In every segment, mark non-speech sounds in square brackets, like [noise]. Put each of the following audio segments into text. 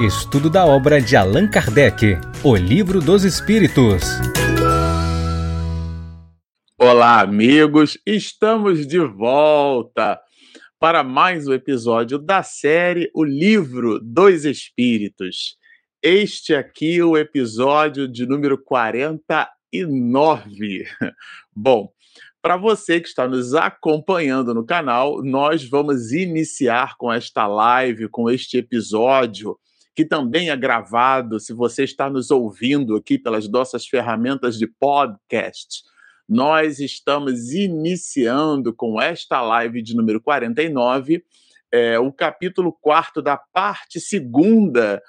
Estudo da obra de Allan Kardec, O Livro dos Espíritos. Olá, amigos! Estamos de volta para mais um episódio da série O Livro dos Espíritos. Este aqui é o episódio de número 49. [laughs] Bom, para você que está nos acompanhando no canal, nós vamos iniciar com esta live, com este episódio, que também é gravado. Se você está nos ouvindo aqui pelas nossas ferramentas de podcast, nós estamos iniciando com esta live de número 49, é, o capítulo 4 da parte segunda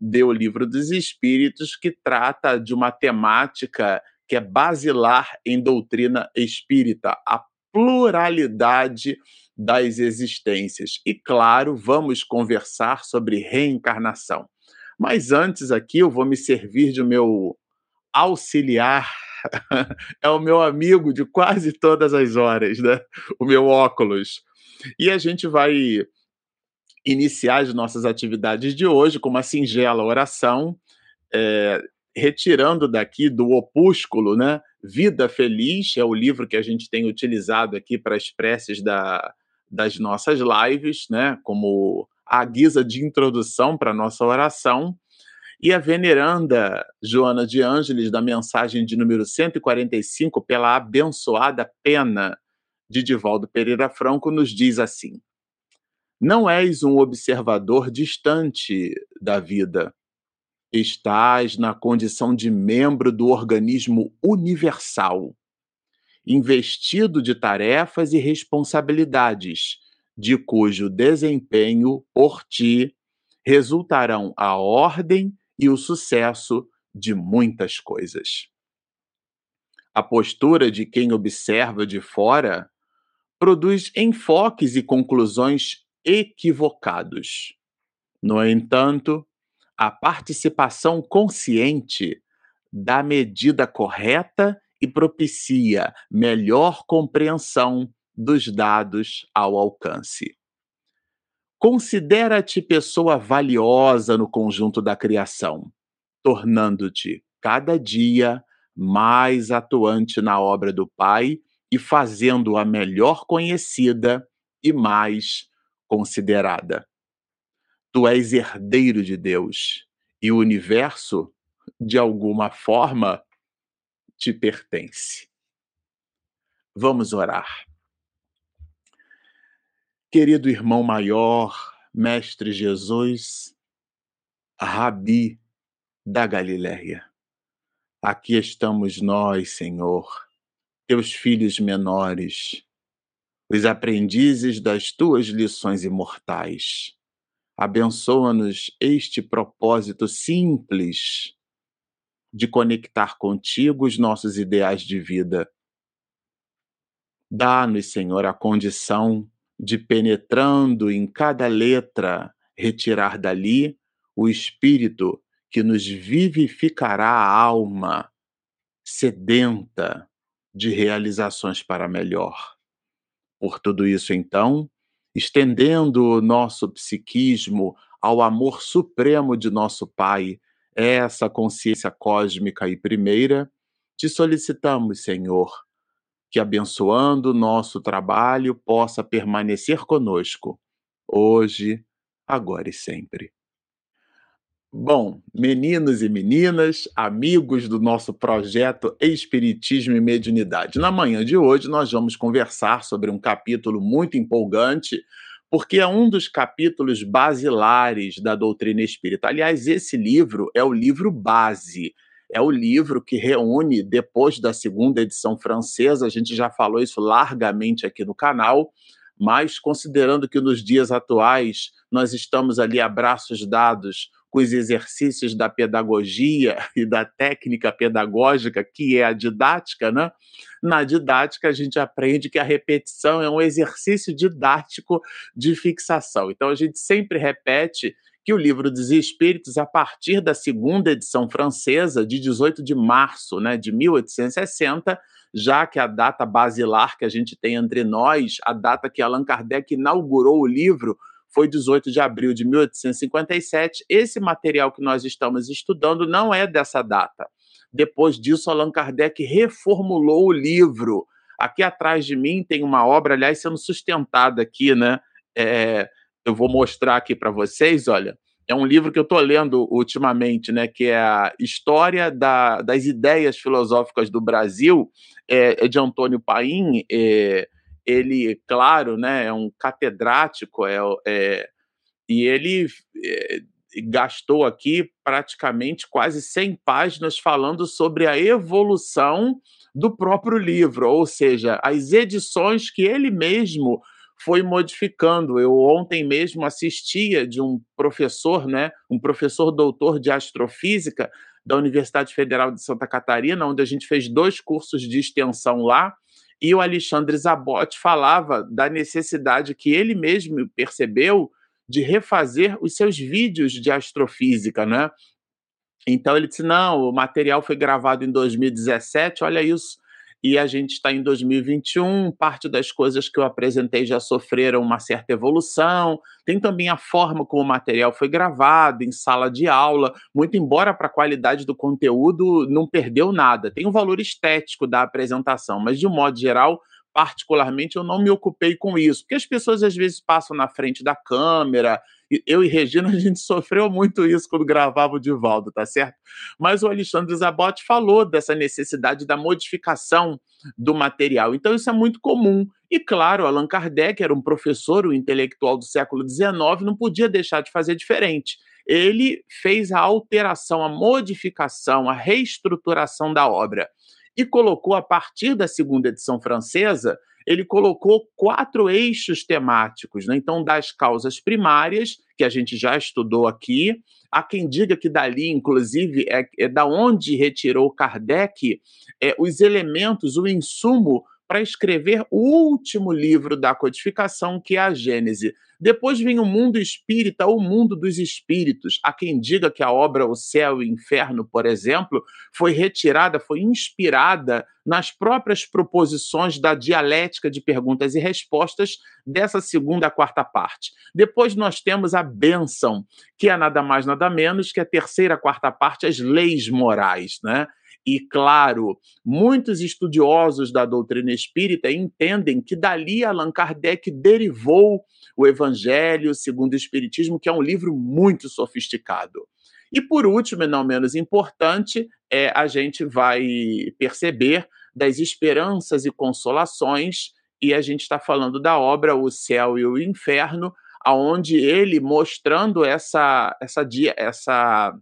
do Livro dos Espíritos, que trata de uma temática que é basilar em doutrina espírita, a pluralidade das existências. E claro, vamos conversar sobre reencarnação. Mas antes aqui eu vou me servir de meu auxiliar, [laughs] é o meu amigo de quase todas as horas, né? O meu óculos. E a gente vai iniciar as nossas atividades de hoje com uma singela oração, é, retirando daqui do opúsculo, né? Vida Feliz é o livro que a gente tem utilizado aqui para as preces da, das nossas lives, né? Como a guisa de introdução para a nossa oração. E a veneranda Joana de Ângeles, da mensagem de número 145, pela abençoada pena de Divaldo Pereira Franco, nos diz assim: Não és um observador distante da vida, estás na condição de membro do organismo universal, investido de tarefas e responsabilidades, de cujo desempenho por ti resultarão a ordem e o sucesso de muitas coisas. A postura de quem observa de fora produz enfoques e conclusões equivocados. No entanto, a participação consciente dá medida correta e propicia melhor compreensão dos dados ao alcance. Considera-te pessoa valiosa no conjunto da criação, tornando-te cada dia mais atuante na obra do Pai e fazendo-a melhor conhecida e mais considerada. Tu és herdeiro de Deus e o universo, de alguma forma, te pertence. Vamos orar. Querido irmão maior, Mestre Jesus, Rabi da Galileia, aqui estamos nós, Senhor, teus filhos menores, os aprendizes das tuas lições imortais Abençoa-nos este propósito simples de conectar contigo os nossos ideais de vida. Dá-nos, Senhor, a condição de, penetrando em cada letra, retirar dali o espírito que nos vivificará a alma sedenta de realizações para melhor. Por tudo isso, então, estendendo o nosso psiquismo ao amor supremo de nosso Pai, essa consciência cósmica e primeira, te solicitamos, Senhor, que abençoando o nosso trabalho possa permanecer conosco, hoje, agora e sempre. Bom, meninos e meninas, amigos do nosso projeto Espiritismo e Mediunidade. Na manhã de hoje, nós vamos conversar sobre um capítulo muito empolgante, porque é um dos capítulos basilares da doutrina espírita. Aliás, esse livro é o livro base, é o livro que reúne, depois da segunda edição francesa, a gente já falou isso largamente aqui no canal, mas considerando que nos dias atuais nós estamos ali a braços dados com os exercícios da pedagogia [laughs] e da técnica pedagógica, que é a didática, né? Na didática, a gente aprende que a repetição é um exercício didático de fixação. Então, a gente sempre repete que o livro dos Espíritos, a partir da segunda edição francesa, de 18 de março né, de 1860, já que a data basilar que a gente tem entre nós, a data que Allan Kardec inaugurou o livro, foi 18 de abril de 1857. Esse material que nós estamos estudando não é dessa data. Depois disso, Allan Kardec reformulou o livro. Aqui atrás de mim tem uma obra, aliás, sendo sustentada aqui, né? É, eu vou mostrar aqui para vocês, olha. É um livro que eu estou lendo ultimamente, né? Que é a História da, das Ideias Filosóficas do Brasil, é, é de Antônio Paim. É, ele, claro, né, é um catedrático, é, é e ele é, gastou aqui praticamente quase 100 páginas falando sobre a evolução do próprio livro, ou seja, as edições que ele mesmo foi modificando. Eu ontem mesmo assistia de um professor, né, um professor doutor de astrofísica da Universidade Federal de Santa Catarina, onde a gente fez dois cursos de extensão lá, e o Alexandre Zabot falava da necessidade que ele mesmo percebeu de refazer os seus vídeos de astrofísica, né? Então ele disse: não, o material foi gravado em 2017, olha isso. E a gente está em 2021, parte das coisas que eu apresentei já sofreram uma certa evolução. Tem também a forma como o material foi gravado, em sala de aula, muito embora para a qualidade do conteúdo não perdeu nada. Tem o um valor estético da apresentação, mas de um modo geral, particularmente, eu não me ocupei com isso, porque as pessoas às vezes passam na frente da câmera. Eu e Regina, [laughs] a gente sofreu muito isso quando gravava o Divaldo, tá certo? Mas o Alexandre Zabotti falou dessa necessidade da modificação do material. Então, isso é muito comum. E, claro, Allan Kardec era um professor, um intelectual do século XIX, não podia deixar de fazer diferente. Ele fez a alteração, a modificação, a reestruturação da obra e colocou, a partir da segunda edição francesa, ele colocou quatro eixos temáticos. Né? Então, das causas primárias, que a gente já estudou aqui, há quem diga que dali, inclusive, é, é da onde retirou Kardec é, os elementos, o insumo para escrever o último livro da codificação, que é a Gênese. Depois vem o mundo espírita, o mundo dos espíritos. Há quem diga que a obra O Céu e o Inferno, por exemplo, foi retirada, foi inspirada nas próprias proposições da dialética de perguntas e respostas dessa segunda quarta parte. Depois nós temos a bênção, que é nada mais nada menos que a terceira quarta parte, as leis morais, né? E, claro, muitos estudiosos da doutrina espírita entendem que dali Allan Kardec derivou o Evangelho segundo o Espiritismo, que é um livro muito sofisticado. E, por último, e não menos importante, é, a gente vai perceber das esperanças e consolações, e a gente está falando da obra O Céu e o Inferno, aonde ele mostrando essa, essa, essa,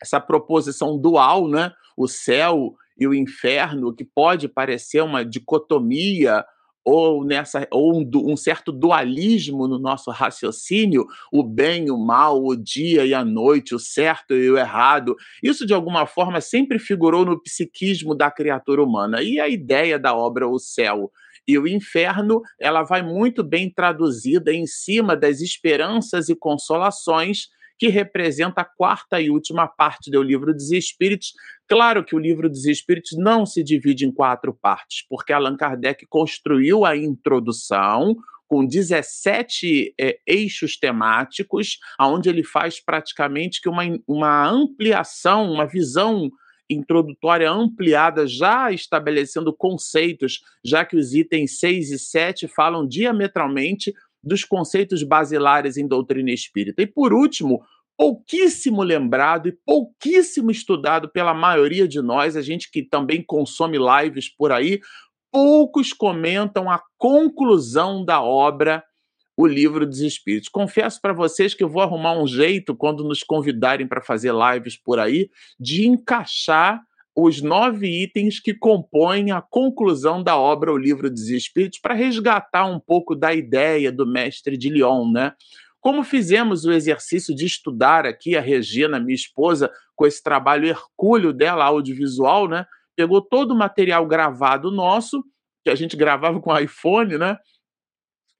essa proposição dual, né? O céu e o inferno, que pode parecer uma dicotomia ou nessa ou um, um, certo dualismo no nosso raciocínio, o bem, o mal, o dia e a noite, o certo e o errado. Isso de alguma forma sempre figurou no psiquismo da criatura humana. E a ideia da obra O Céu e o Inferno, ela vai muito bem traduzida em cima das esperanças e consolações que representa a quarta e última parte do livro dos Espíritos. Claro que o livro dos Espíritos não se divide em quatro partes, porque Allan Kardec construiu a introdução, com 17 é, eixos temáticos, onde ele faz praticamente que uma, uma ampliação, uma visão introdutória ampliada, já estabelecendo conceitos, já que os itens 6 e 7 falam diametralmente dos conceitos basilares em doutrina espírita. E por último, pouquíssimo lembrado e pouquíssimo estudado pela maioria de nós, a gente que também consome lives por aí, poucos comentam a conclusão da obra O Livro dos Espíritos. Confesso para vocês que eu vou arrumar um jeito quando nos convidarem para fazer lives por aí de encaixar os nove itens que compõem a conclusão da obra O Livro dos Espíritos para resgatar um pouco da ideia do mestre de Lyon, né? Como fizemos o exercício de estudar aqui a Regina, minha esposa, com esse trabalho hercúleo dela audiovisual, né? Pegou todo o material gravado nosso, que a gente [laughs] gravava com iPhone, né?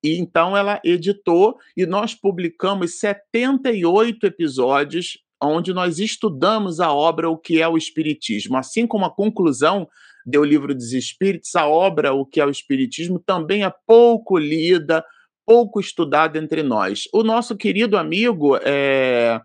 E então ela editou e nós publicamos 78 episódios onde nós estudamos a obra O que é o Espiritismo. Assim como a conclusão do livro dos Espíritos, a obra O que é o Espiritismo também é pouco lida, pouco estudado entre nós. O nosso querido amigo é,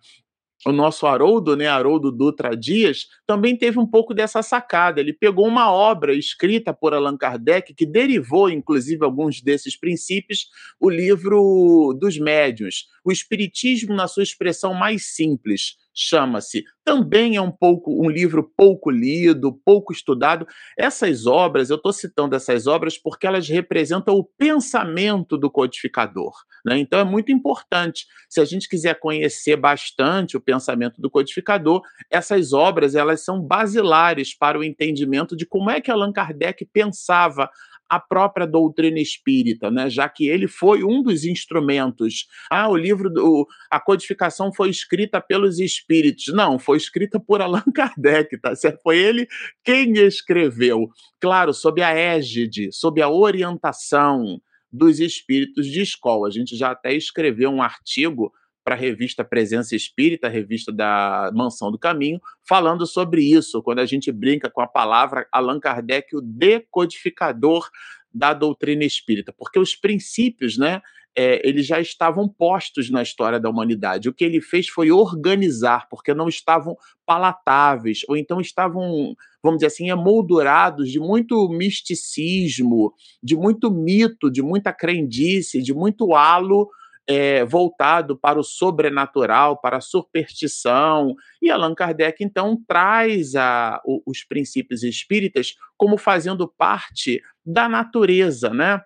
o nosso Haroldo, né, Haroldo Dutra Dias, também teve um pouco dessa sacada. Ele pegou uma obra escrita por Allan Kardec, que derivou, inclusive, alguns desses princípios, o livro dos médiuns, o Espiritismo na sua expressão mais simples chama-se. Também é um pouco um livro pouco lido, pouco estudado. Essas obras, eu estou citando essas obras porque elas representam o pensamento do codificador. Né? Então é muito importante. Se a gente quiser conhecer bastante o pensamento do codificador, essas obras elas são basilares para o entendimento de como é que Allan Kardec pensava a própria doutrina espírita, né? já que ele foi um dos instrumentos. Ah, o livro, do, a codificação foi escrita pelos espíritos. Não, foi escrita por Allan [laughs] Kardec, tá certo? Foi ele quem escreveu. Claro, sob a égide, sob a orientação dos espíritos de escola. A gente já até escreveu um artigo para a revista Presença Espírita, a revista da Mansão do Caminho, falando sobre isso, quando a gente brinca com a palavra Allan Kardec, o decodificador da doutrina espírita, porque os princípios, né, é, eles já estavam postos na história da humanidade. O que ele fez foi organizar, porque não estavam palatáveis, ou então estavam, vamos dizer assim, emoldurados de muito misticismo, de muito mito, de muita crendice, de muito halo é, voltado para o sobrenatural, para a superstição. E Allan Kardec, então, traz a, o, os princípios espíritas como fazendo parte da natureza, né?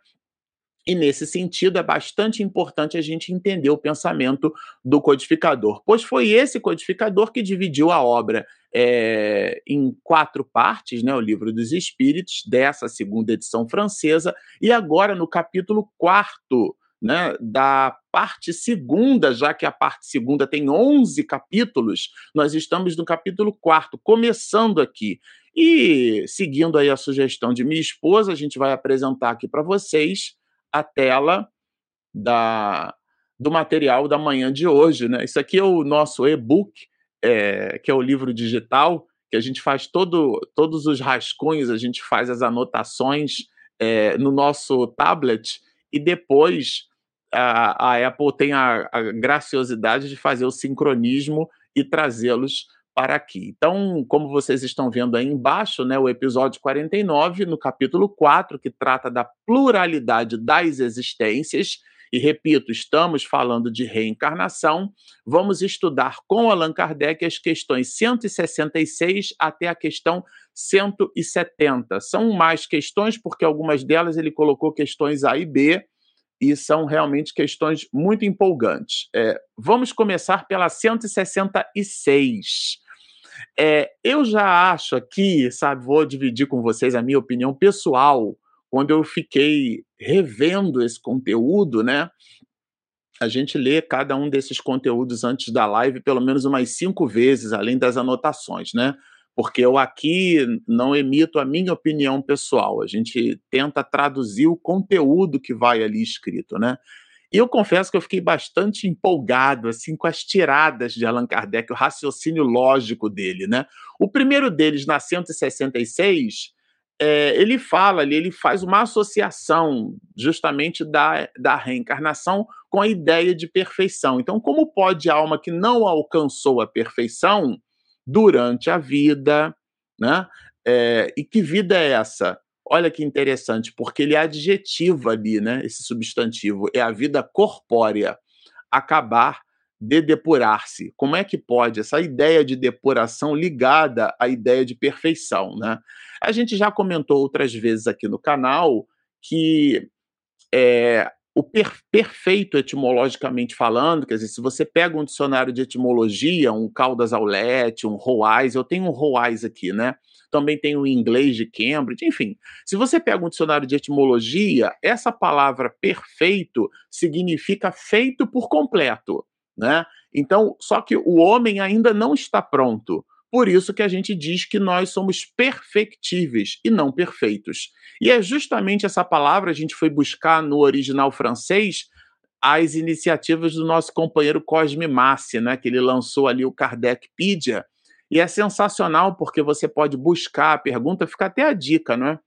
E nesse sentido é bastante importante a gente entender o pensamento do codificador, pois foi esse codificador que dividiu a obra é, em quatro partes, né, o Livro dos Espíritos, dessa segunda edição francesa, e agora no capítulo quarto né, da parte segunda, já que a parte segunda tem 11 capítulos, nós estamos no capítulo quarto, começando aqui. E seguindo aí a sugestão de minha esposa, a gente vai apresentar aqui para vocês a tela da, do material da manhã de hoje. Né? Isso aqui é o nosso e-book, é, que é o livro digital, que a gente faz todo, todos os rascunhos, a gente faz as anotações é, no nosso tablet e depois a, a Apple tem a, a graciosidade de fazer o sincronismo e trazê-los para aqui. Então, como vocês estão vendo aí embaixo, né, o episódio 49, no capítulo 4, que trata da pluralidade das existências, e repito, estamos falando de reencarnação, vamos estudar com Allan Kardec as questões 166 até a questão 170. São mais questões, porque algumas delas ele colocou questões A e B, e são realmente questões muito empolgantes. É, vamos começar pela 166. É, eu já acho aqui, sabe, vou dividir com vocês a minha opinião pessoal, quando eu fiquei revendo esse conteúdo, né? A gente lê cada um desses conteúdos antes da live pelo menos umas cinco vezes, além das anotações, né? Porque eu aqui não emito a minha opinião pessoal, a gente tenta traduzir o conteúdo que vai ali escrito, né? E eu confesso que eu fiquei bastante empolgado assim com as tiradas de Allan Kardec, o raciocínio lógico dele, né? O primeiro deles, na 166, é, ele fala ali, ele faz uma associação justamente da, da reencarnação com a ideia de perfeição. Então, como pode a alma que não alcançou a perfeição durante a vida, né? É, e que vida é essa? Olha que interessante, porque ele é adjetivo ali, né? Esse substantivo é a vida corpórea, acabar de depurar-se. Como é que pode essa ideia de depuração ligada à ideia de perfeição, né? A gente já comentou outras vezes aqui no canal que é, o per perfeito etimologicamente falando, quer dizer, se você pega um dicionário de etimologia, um Caldas Aulete, um Roais, eu tenho um Roais aqui, né? Também tem o inglês de Cambridge, enfim. Se você pega um dicionário de etimologia, essa palavra perfeito significa feito por completo, né? Então, só que o homem ainda não está pronto. Por isso que a gente diz que nós somos perfectíveis e não perfeitos. E é justamente essa palavra a gente foi buscar no original francês as iniciativas do nosso companheiro Cosme Massi, né, que ele lançou ali o Kardecpedia, e é sensacional porque você pode buscar a pergunta, fica até a dica, não é?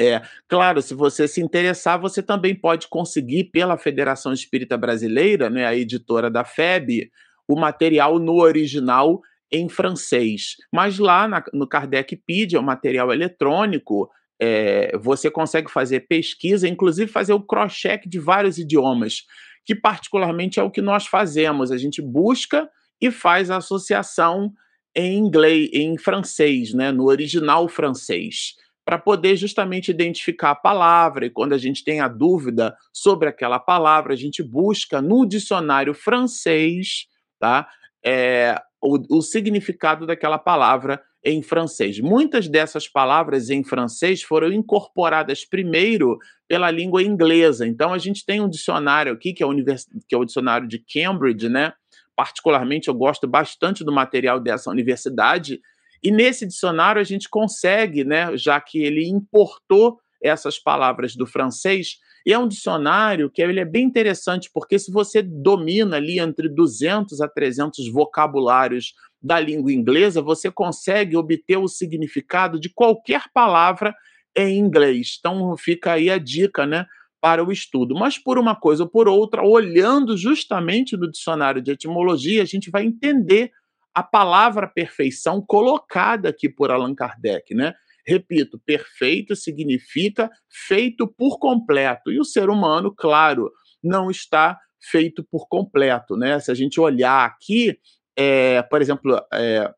É, claro, se você se interessar, você também pode conseguir pela Federação Espírita Brasileira, né, a editora da FEB, o material no original em francês. Mas lá na, no Kardecpedia, o material eletrônico, é, você consegue fazer pesquisa, inclusive fazer o cross-check de vários idiomas, que particularmente é o que nós fazemos. A gente busca e faz a associação em inglês, em francês, né, no original francês para poder justamente identificar a palavra. E quando a gente tem a dúvida sobre aquela palavra, a gente busca no dicionário francês tá, é, o, o significado daquela palavra em francês. Muitas dessas palavras em francês foram incorporadas primeiro pela língua inglesa. Então a gente tem um dicionário aqui que é o, univers... que é o dicionário de Cambridge, né? Particularmente eu gosto bastante do material dessa universidade e nesse dicionário a gente consegue, né, já que ele importou essas palavras do francês, e é um dicionário que ele é bem interessante, porque se você domina ali entre 200 a 300 vocabulários da língua inglesa, você consegue obter o significado de qualquer palavra em inglês. Então fica aí a dica, né, para o estudo. Mas por uma coisa ou por outra, olhando justamente no dicionário de etimologia, a gente vai entender a palavra perfeição colocada aqui por Allan Kardec, né? Repito, perfeito significa feito por completo. E o ser humano, claro, não está feito por completo, né? Se a gente olhar aqui, é, por exemplo, é,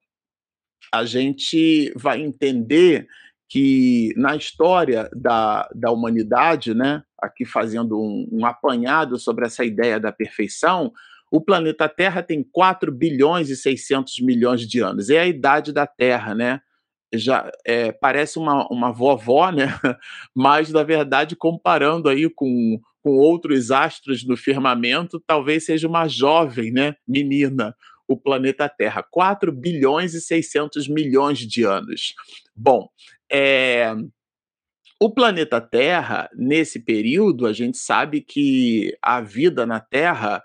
a gente vai entender que na história da, da humanidade, né, aqui fazendo um, um apanhado sobre essa ideia da perfeição, o planeta Terra tem 4 bilhões e 600 milhões de anos. É a idade da Terra, né? Já é, parece uma, uma vovó, né? [laughs] Mas, na verdade, comparando aí com, com outros astros no firmamento, talvez seja uma jovem, né? Menina, o planeta Terra. 4 bilhões e 600 milhões de anos. Bom, é, o planeta Terra, nesse período, a gente sabe que a vida na Terra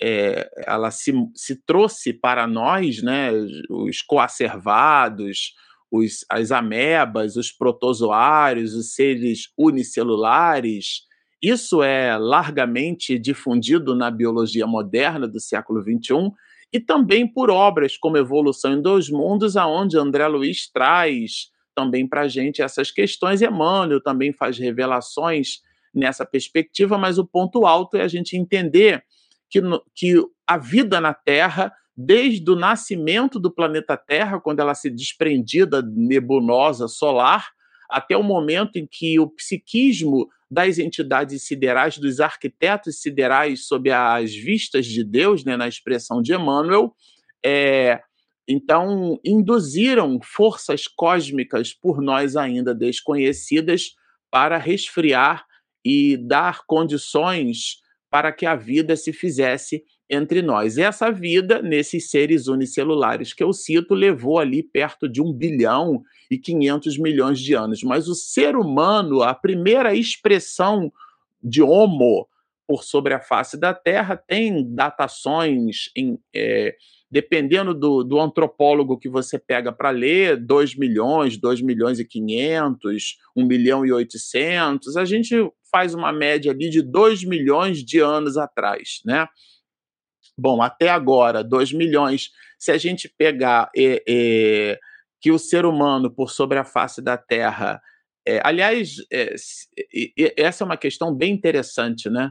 é, ela se, se trouxe para nós, né, os coacervados, os, as amebas, os protozoários, os seres unicelulares. Isso é largamente difundido na biologia moderna do século XXI e também por obras como Evolução em Dois Mundos, aonde André Luiz traz também para a gente essas questões. Emmanuel também faz revelações nessa perspectiva, mas o ponto alto é a gente entender que, que a vida na Terra, desde o nascimento do planeta Terra, quando ela se desprendia da nebulosa solar, até o momento em que o psiquismo das entidades siderais, dos arquitetos siderais, sob as vistas de Deus, né, na expressão de Emmanuel, é, então induziram forças cósmicas por nós ainda desconhecidas para resfriar e dar condições para que a vida se fizesse entre nós. Essa vida, nesses seres unicelulares que eu cito, levou ali perto de um bilhão e 500 milhões de anos. Mas o ser humano, a primeira expressão de Homo por sobre a face da Terra, tem datações em. É, dependendo do, do, antropólogo que você pega para ler, 2 milhões, 2 milhões e 500, 1 milhão e 800, a gente faz uma média ali de 2 milhões de anos atrás, né? Bom, até agora, 2 milhões, se a gente pegar é, é, que o ser humano, por sobre a face da Terra, é, aliás, essa é uma questão bem interessante, né?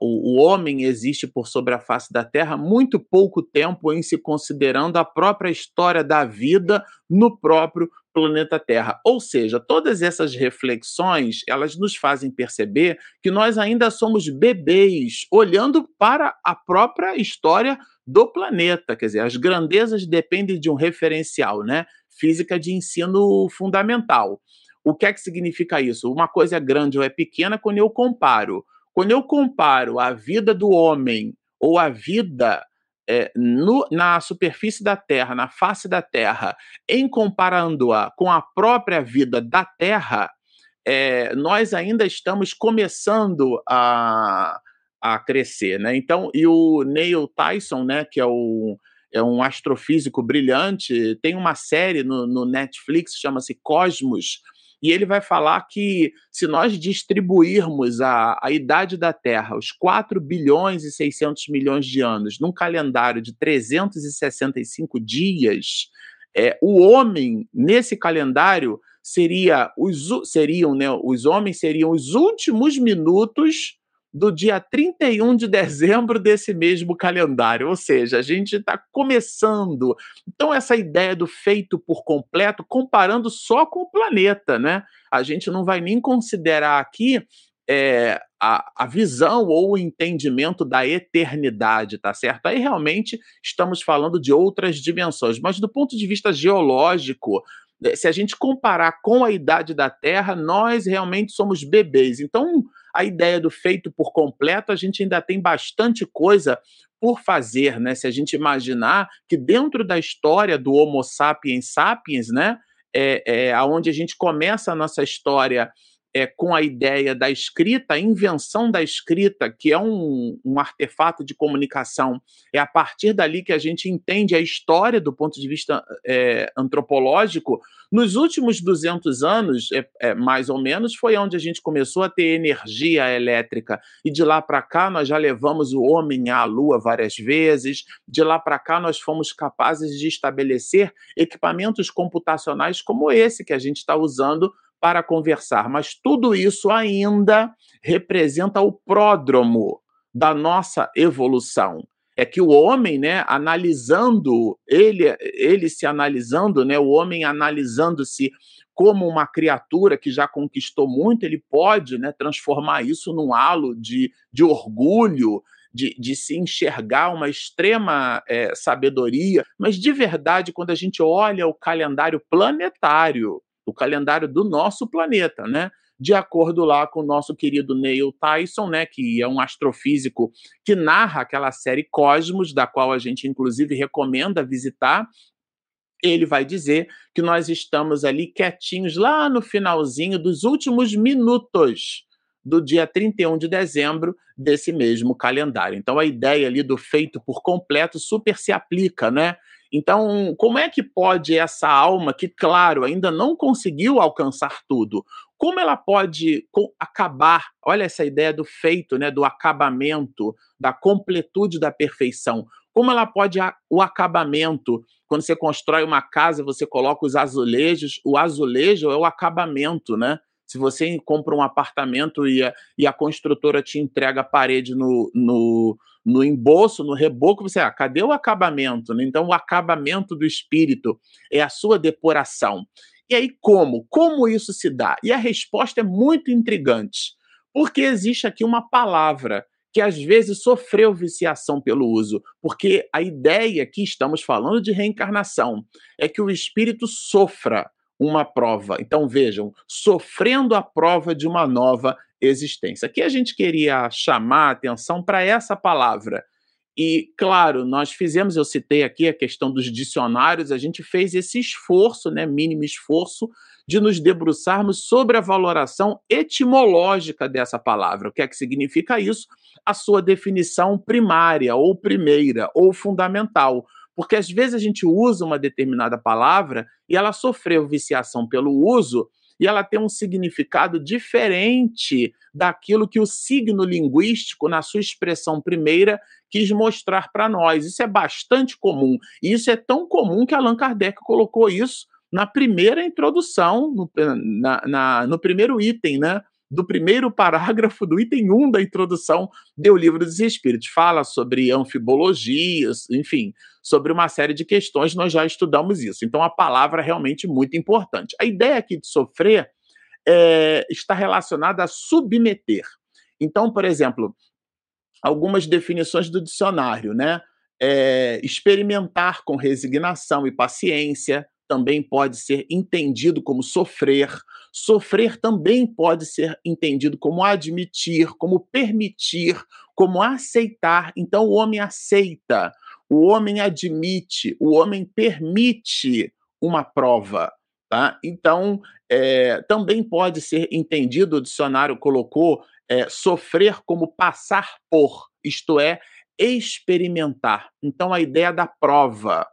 O, o, homem existe por sobre a face da Terra muito pouco tempo em se considerando a própria história da vida no próprio planeta Terra. Ou seja, todas essas reflexões, elas nos fazem perceber que nós ainda somos bebês, olhando para a própria história do planeta, quer dizer, as grandezas dependem de um referencial, né? Física de ensino fundamental. O que é que significa isso? Uma coisa é grande ou é pequena quando eu comparo. Quando eu comparo a vida do homem ou a vida é, no, na superfície da Terra, na face da Terra, em comparando-a com a própria vida da Terra, é, nós ainda estamos começando a, a crescer, né? Então, e o Neil Tyson, né, que é o é um astrofísico brilhante, tem uma série no, no Netflix chama-se Cosmos, e ele vai falar que se nós distribuirmos a, a idade da Terra, os 4 bilhões e 600 milhões de anos, num calendário de 365 dias, é, o homem, nesse calendário, seria os, seriam, né, os homens seriam os últimos minutos do dia 31 de dezembro desse mesmo calendário, ou seja, a gente está começando. Então, essa ideia do feito por completo, comparando só com o planeta, né? A gente não vai nem considerar aqui é, a, a, visão ou o entendimento da eternidade, tá certo? Aí realmente estamos falando de outras dimensões, mas do ponto de vista geológico, é, se a gente comparar com a idade da Terra, nós realmente somos bebês. Então, a ideia do feito por completo, a gente ainda tem bastante coisa por fazer, né? Se a gente imaginar que dentro da história do Homo sapiens sapiens, né, é, é aonde a gente começa a nossa história é, com a ideia da escrita, a invenção da escrita, que é um, um, artefato de comunicação, é a partir dali que a gente entende a história do ponto de vista é, antropológico. Nos últimos 200 anos, é, é, mais ou menos, foi onde a gente começou a ter energia elétrica. E de lá para cá, nós já levamos o homem à lua várias vezes. De lá para cá, nós fomos capazes de estabelecer equipamentos computacionais como esse que a gente está usando para conversar, mas tudo isso ainda representa o pródromo da nossa evolução. É que o homem, né, analisando ele, ele se analisando, né, o homem analisando-se como uma criatura que já conquistou muito, ele pode, né, transformar isso num halo de, de orgulho, de, de, se enxergar uma extrema é, sabedoria, mas de verdade, quando a gente olha o calendário planetário, o calendário do nosso planeta, né? De acordo lá com o nosso querido Neil Tyson, né, que é um astrofísico que narra aquela série Cosmos, da qual a gente inclusive recomenda visitar, ele vai dizer que nós estamos ali quietinhos lá no finalzinho dos últimos minutos do dia 31 de dezembro desse mesmo calendário. Então a ideia ali do feito por completo super se aplica, né? Então, como é que pode essa alma, que, claro, ainda não conseguiu alcançar tudo, como ela pode acabar? Olha essa ideia do feito, né, do acabamento, da completude da perfeição. Como ela pode o acabamento? Quando você constrói uma casa, você coloca os azulejos, o azulejo é o acabamento, né? Se você compra um apartamento e a, e a construtora te entrega a parede no, no, no embolso, no reboco, você, ah, cadê o acabamento? Né? Então, o acabamento do espírito é a sua depuração. E aí, como? Como isso se dá? E a resposta é muito intrigante, porque existe aqui uma palavra que às vezes sofreu viciação pelo uso, porque a ideia que estamos falando de reencarnação é que o espírito sofra uma prova. Então vejam, sofrendo a prova de uma nova existência. Aqui a gente queria chamar a atenção para essa palavra. E, claro, nós fizemos, eu citei aqui a questão dos dicionários, a gente fez esse esforço, né, mínimo esforço, de nos debruçarmos sobre a valoração etimológica dessa palavra. O que é que significa isso? A sua definição primária, ou primeira, ou fundamental. Porque às vezes a gente usa uma determinada palavra e ela sofreu viciação pelo uso e ela tem um significado diferente daquilo que o signo linguístico, na sua expressão primeira, quis mostrar para nós. Isso é bastante comum. E isso é tão comum que Allan Kardec colocou isso na primeira introdução, no, na, na, no primeiro item, né? Do primeiro parágrafo do item 1 da introdução do Livro dos Espíritos. Fala sobre anfibologias, enfim, sobre uma série de questões, nós já estudamos isso. Então, a palavra é realmente muito importante. A ideia aqui de sofrer é, está relacionada a submeter. Então, por exemplo, algumas definições do dicionário, né? É, experimentar com resignação e paciência, também pode ser entendido como sofrer. Sofrer também pode ser entendido como admitir, como permitir, como aceitar. Então, o homem aceita, o homem admite, o homem permite uma prova. Tá? Então, é, também pode ser entendido, o dicionário colocou, é, sofrer como passar por, isto é, experimentar. Então, a ideia da prova,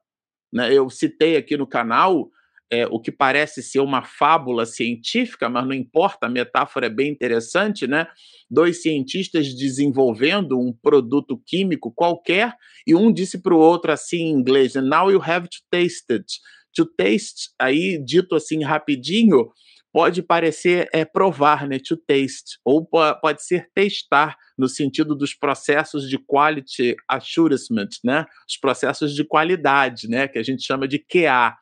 né? Eu citei aqui no canal é, o que parece ser uma fábula científica, mas não importa, a metáfora é bem interessante, né? Dois cientistas desenvolvendo um produto químico qualquer e um disse para o outro assim em inglês: Now you have to taste it. To taste, aí dito assim rapidinho, pode parecer é, provar, né? To taste, ou pode ser testar, no sentido dos processos de quality assurance, né? Os processos de qualidade, né? Que a gente chama de QA.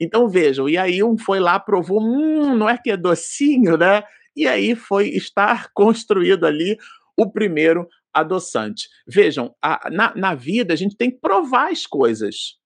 Então vejam, e aí um foi lá, provou, hum, não é que é docinho, né? E aí foi estar construído ali o primeiro adoçante. Vejam, a, na, na vida a gente tem que provar as coisas.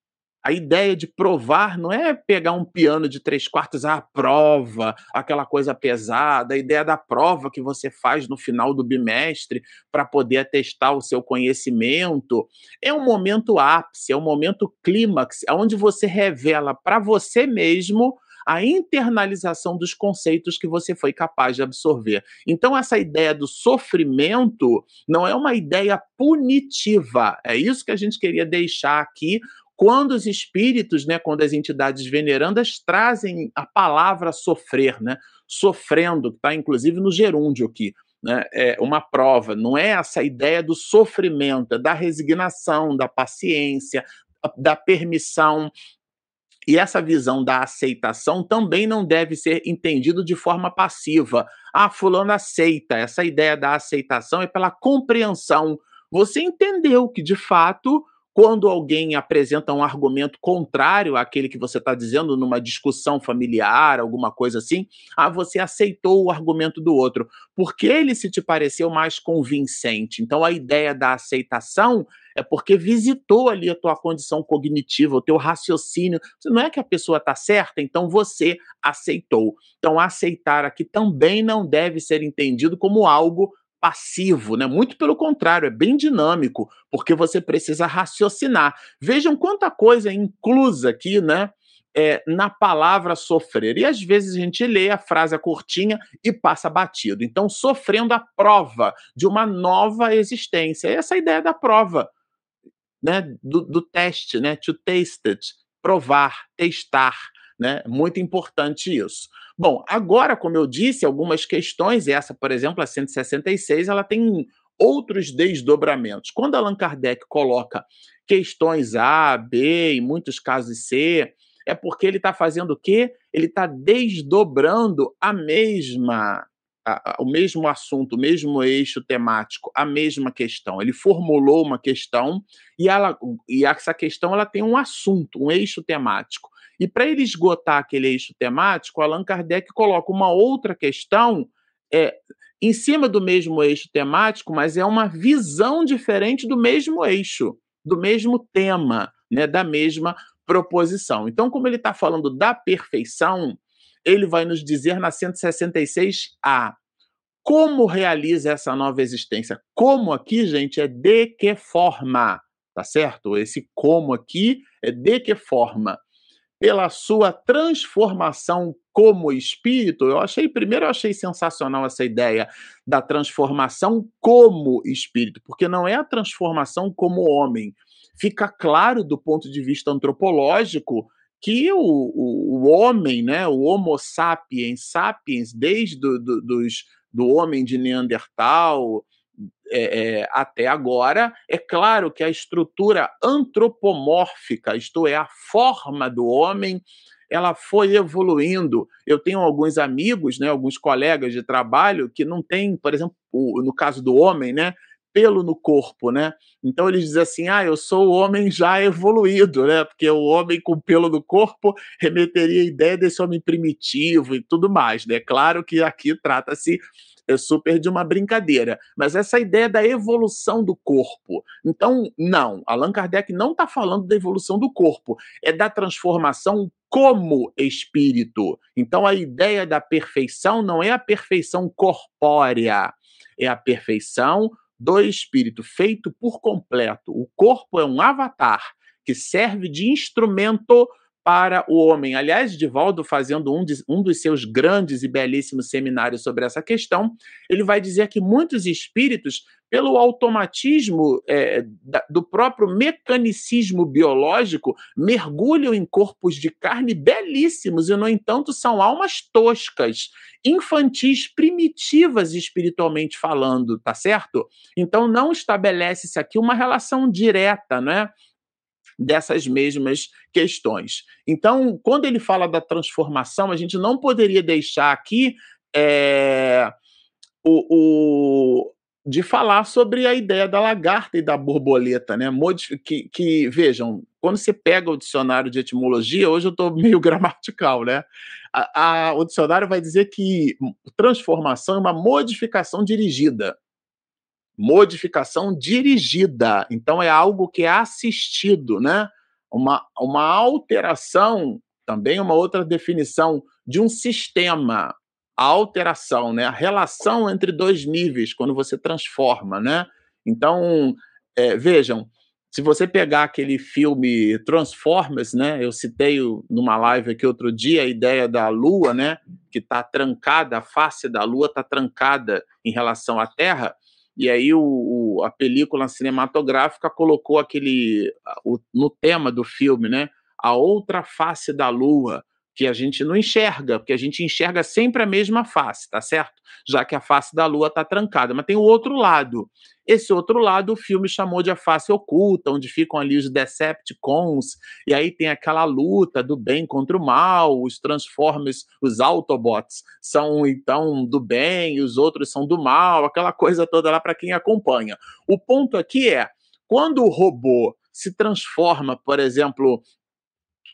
A ideia de provar não é pegar um piano de três quartos, a ah, prova, aquela coisa pesada. A ideia da prova que você faz no final do bimestre para poder atestar o seu conhecimento é um momento ápice, é um momento clímax, onde você revela para você mesmo a internalização dos conceitos que você foi capaz de absorver. Então, essa ideia do sofrimento não é uma ideia punitiva. É isso que a gente queria deixar aqui quando os espíritos, né, quando as entidades venerandas trazem a palavra sofrer, né, sofrendo, está inclusive no gerúndio aqui, né, é uma prova, não é essa ideia do sofrimento, é da resignação, da paciência, da permissão. E essa visão da aceitação também não deve ser entendido de forma passiva. Ah, fulano aceita. Essa ideia da aceitação é pela compreensão. Você entendeu que, de fato, quando alguém apresenta um argumento contrário àquele que você está dizendo numa discussão familiar, alguma coisa assim, ah, você aceitou o argumento do outro, porque ele se te pareceu mais convincente. Então a ideia da aceitação é porque visitou ali a tua condição cognitiva, o teu raciocínio. Não é que a pessoa está certa, então você aceitou. Então aceitar aqui também não deve ser entendido como algo passivo, né? Muito pelo contrário, é bem dinâmico, porque você precisa raciocinar. Vejam quanta coisa é inclusa aqui, né? É, na palavra sofrer. E às vezes a gente lê a frase curtinha e passa batido. Então, sofrendo a prova de uma nova existência. Essa é a ideia da prova, né? Do, do teste, né? To taste it, provar, testar. Né? Muito importante isso. Bom, agora, como eu disse, algumas questões, essa, por exemplo, a 166, ela tem outros desdobramentos. Quando Allan Kardec coloca questões A, B, em muitos casos C, é porque ele está fazendo o quê? Ele está desdobrando a mesma a, a, o mesmo assunto, o mesmo eixo temático, a mesma questão. Ele formulou uma questão e, ela, e essa questão ela tem um assunto, um eixo temático. E para ele esgotar aquele eixo temático, Allan Kardec coloca uma outra questão é, em cima do mesmo eixo temático, mas é uma visão diferente do mesmo eixo, do mesmo tema, né, da mesma proposição. Então, como ele está falando da perfeição, ele vai nos dizer na 166A como realiza essa nova existência. Como aqui, gente, é de que forma, tá certo? Esse como aqui é de que forma pela sua transformação como espírito. Eu achei, primeiro, eu achei sensacional essa ideia da transformação como espírito, porque não é a transformação como homem. Fica claro do ponto de vista antropológico que o, o, o homem, né, o Homo sapiens sapiens, desde do, do, dos, do homem de Neandertal, é, é, até agora, é claro que a estrutura antropomórfica, isto é, a forma do homem, ela foi evoluindo. Eu tenho alguns amigos, né, alguns colegas de trabalho que não têm, por exemplo, no caso do homem, né, pelo no corpo, né? Então eles dizem assim: "Ah, eu sou o homem já evoluído", né? Porque o homem com pelo no corpo remeteria a ideia desse homem primitivo e tudo mais, né? Claro que aqui trata-se é super de uma brincadeira, mas essa ideia da evolução do corpo. Então, não, Allan Kardec não está falando da evolução do corpo, é da transformação como espírito. Então, a ideia da perfeição não é a perfeição corpórea, é a perfeição do espírito feito por completo. O corpo é um avatar que serve de instrumento para o homem. Aliás, Divaldo, fazendo um, de, um dos seus grandes e belíssimos seminários sobre essa questão, ele vai dizer que muitos espíritos, pelo automatismo é, da, do próprio mecanicismo biológico, mergulham em corpos de carne belíssimos e, no entanto, são almas toscas, infantis, primitivas espiritualmente falando, tá certo? Então, não estabelece-se aqui uma relação direta, né? Dessas mesmas questões. Então, quando ele fala da transformação, a gente não poderia deixar aqui é, o, o, de falar sobre a ideia da lagarta e da borboleta, né? Que, que vejam, quando você pega o dicionário de etimologia, hoje eu estou meio [laughs] gramatical, né? A, a, o dicionário vai dizer que transformação é uma modificação dirigida modificação dirigida. Então, é algo que é assistido, né? Uma, uma alteração, também uma outra definição, de um sistema. A alteração, né? A relação entre dois níveis, quando você transforma, né? Então, é, vejam, se você pegar aquele filme Transformers, né? Eu citei numa live aqui outro dia a ideia da Lua, né? Que está trancada, a face da Lua está trancada em relação à Terra. E aí o, o, a película cinematográfica colocou aquele o, no tema do filme, né? A outra face da lua, que a gente não enxerga, porque a gente enxerga sempre a mesma face, tá certo? Já que a face da lua está trancada, mas tem o outro lado. Esse outro lado o filme chamou de a face oculta, onde ficam ali os Decepticons, e aí tem aquela luta do bem contra o mal, os Transformers, os Autobots são então do bem, os outros são do mal, aquela coisa toda lá para quem acompanha. O ponto aqui é, quando o robô se transforma, por exemplo,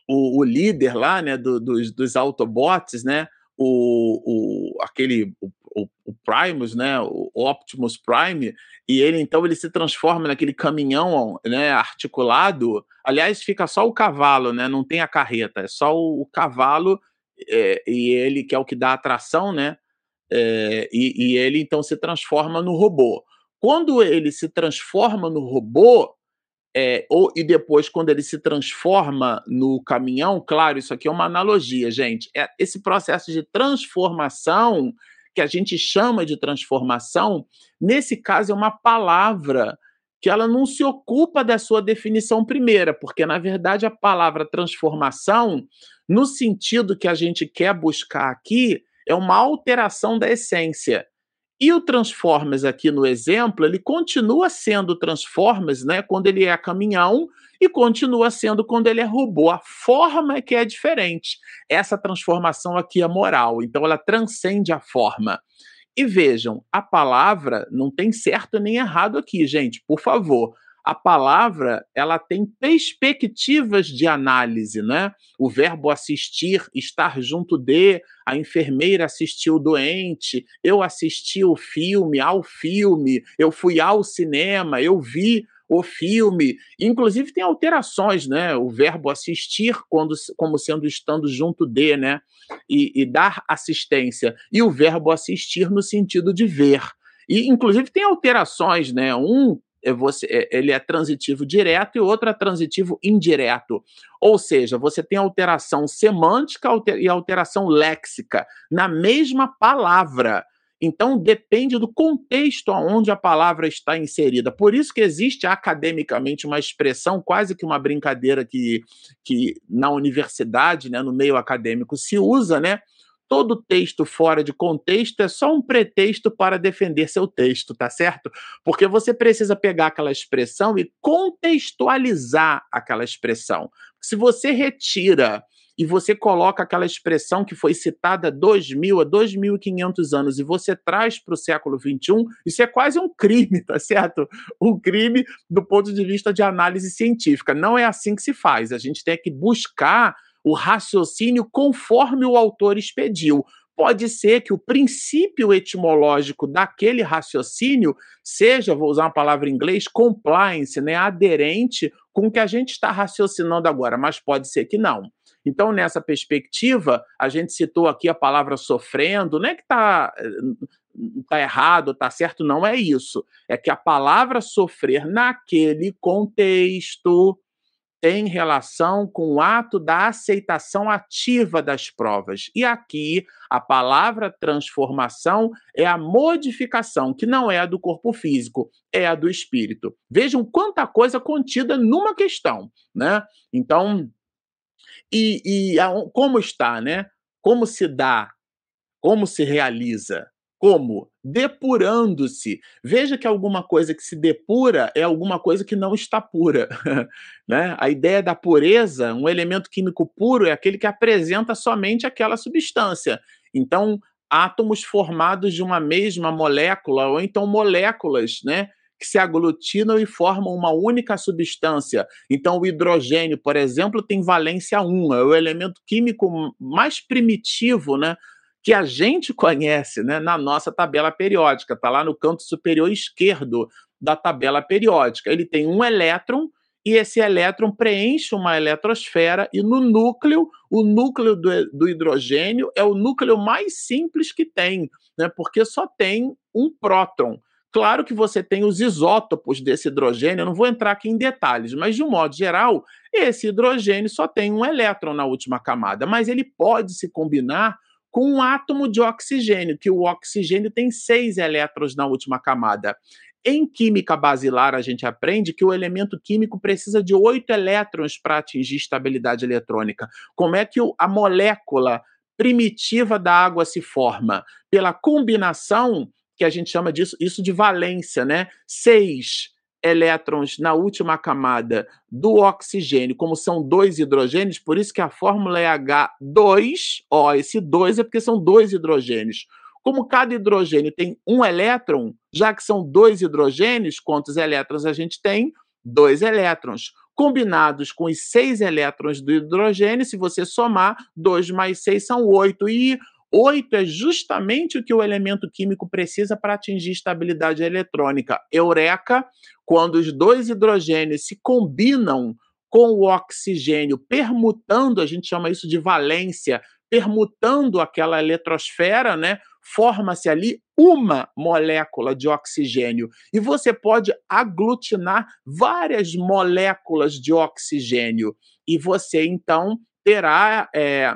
o, o líder lá, né, do, dos, dos Autobots, né, o, o, aquele o, o, Primus, né, o Optimus Prime, e ele então ele se transforma naquele caminhão, né, articulado. Aliás, fica só o cavalo, né, não tem a carreta, é só o, o cavalo é, e ele que é o que dá atração, né, é, e, e ele então se transforma no robô. Quando ele se transforma no robô, é, ou, e depois, quando ele se transforma no caminhão, claro, isso aqui é uma analogia, gente. É esse processo de transformação, que a gente chama de transformação, nesse caso é uma palavra que ela não se ocupa da sua definição primeira, porque, na verdade, a palavra transformação, no sentido que a gente quer buscar aqui, é uma alteração da essência. E o Transformers aqui no exemplo, ele continua sendo Transformers, né, quando ele é caminhão e continua sendo quando ele é robô. A forma é que é diferente. Essa transformação aqui é moral, então ela transcende a forma. E vejam, a palavra não tem certo nem errado aqui, gente, por favor a palavra ela tem perspectivas de análise, né? O verbo assistir, estar junto de, a enfermeira assistiu o doente, eu assisti o filme, ao filme, eu fui ao cinema, eu vi o filme. Inclusive tem alterações, né? O verbo assistir quando, como sendo estando junto de, né? E, e dar assistência. E o verbo assistir no sentido de ver. E, inclusive, tem alterações, né? Um você, é, ele é transitivo direto e outro é transitivo indireto. Ou seja, você tem alteração semântica e alteração léxica na mesma palavra. Então, depende do contexto onde a palavra está inserida. Por isso que existe academicamente uma expressão, quase que uma brincadeira que, que na universidade, né, no meio acadêmico, se usa, né? Todo texto fora de contexto é só um pretexto para defender seu texto, tá certo? Porque você precisa pegar aquela expressão e contextualizar aquela expressão. Se você retira e você coloca aquela expressão que foi citada há 2.000 a 2.500 anos e você traz para o século XXI, isso é quase um crime, tá certo? Um crime do ponto de vista de análise científica. Não é assim que se faz. A gente tem que buscar o raciocínio conforme o autor expediu. Pode ser que o princípio etimológico daquele raciocínio seja, vou usar uma palavra em inglês, compliance, né, aderente com o que a gente está raciocinando agora, mas pode ser que não. Então, nessa perspectiva, a gente citou aqui a palavra sofrendo, não é que está tá errado, está certo, não é isso. É que a palavra sofrer naquele contexto tem relação com o ato da aceitação ativa das provas. E aqui a palavra transformação é a modificação, que não é a do corpo físico, é a do espírito. Vejam quanta coisa contida numa questão, né? Então, e, e a, como está, né? Como se dá, como se realiza, como? Depurando-se. Veja que alguma coisa que se depura é alguma coisa que não está pura. [laughs] né? A ideia da pureza, um elemento químico puro, é aquele que apresenta somente aquela substância. Então, átomos formados de uma mesma molécula, ou então moléculas, né? que se aglutinam e formam uma única substância. Então, o hidrogênio, por exemplo, tem valência 1, é o elemento químico mais primitivo, né? Que a gente conhece né, na nossa tabela periódica, está lá no canto superior esquerdo da tabela periódica. Ele tem um elétron e esse elétron preenche uma eletrosfera e no núcleo, o núcleo do, do hidrogênio é o núcleo mais simples que tem, né, porque só tem um próton. Claro que você tem os isótopos desse hidrogênio, eu não vou entrar aqui em detalhes, mas de um modo geral, esse hidrogênio só tem um elétron na última camada, mas ele pode se combinar com um átomo de oxigênio, que o oxigênio tem seis elétrons na última camada. Em química basilar, a gente aprende que o elemento químico precisa de oito elétrons para atingir estabilidade eletrônica. Como é que a molécula primitiva da água se forma? Pela combinação, que a gente chama disso isso de valência, né? Seis elétrons na última camada do oxigênio, como são dois hidrogênios, por isso que a fórmula é H2, ó, esse 2 é porque são dois hidrogênios. Como cada hidrogênio tem um elétron, já que são dois hidrogênios, quantos elétrons a gente tem? Dois elétrons. Combinados com os seis elétrons do hidrogênio, se você somar, 2 mais 6 são 8. E 8 é justamente o que o elemento químico precisa para atingir estabilidade eletrônica. Eureka, quando os dois hidrogênios se combinam com o oxigênio, permutando, a gente chama isso de valência, permutando aquela eletrosfera, né? Forma-se ali uma molécula de oxigênio. E você pode aglutinar várias moléculas de oxigênio. E você, então, terá é,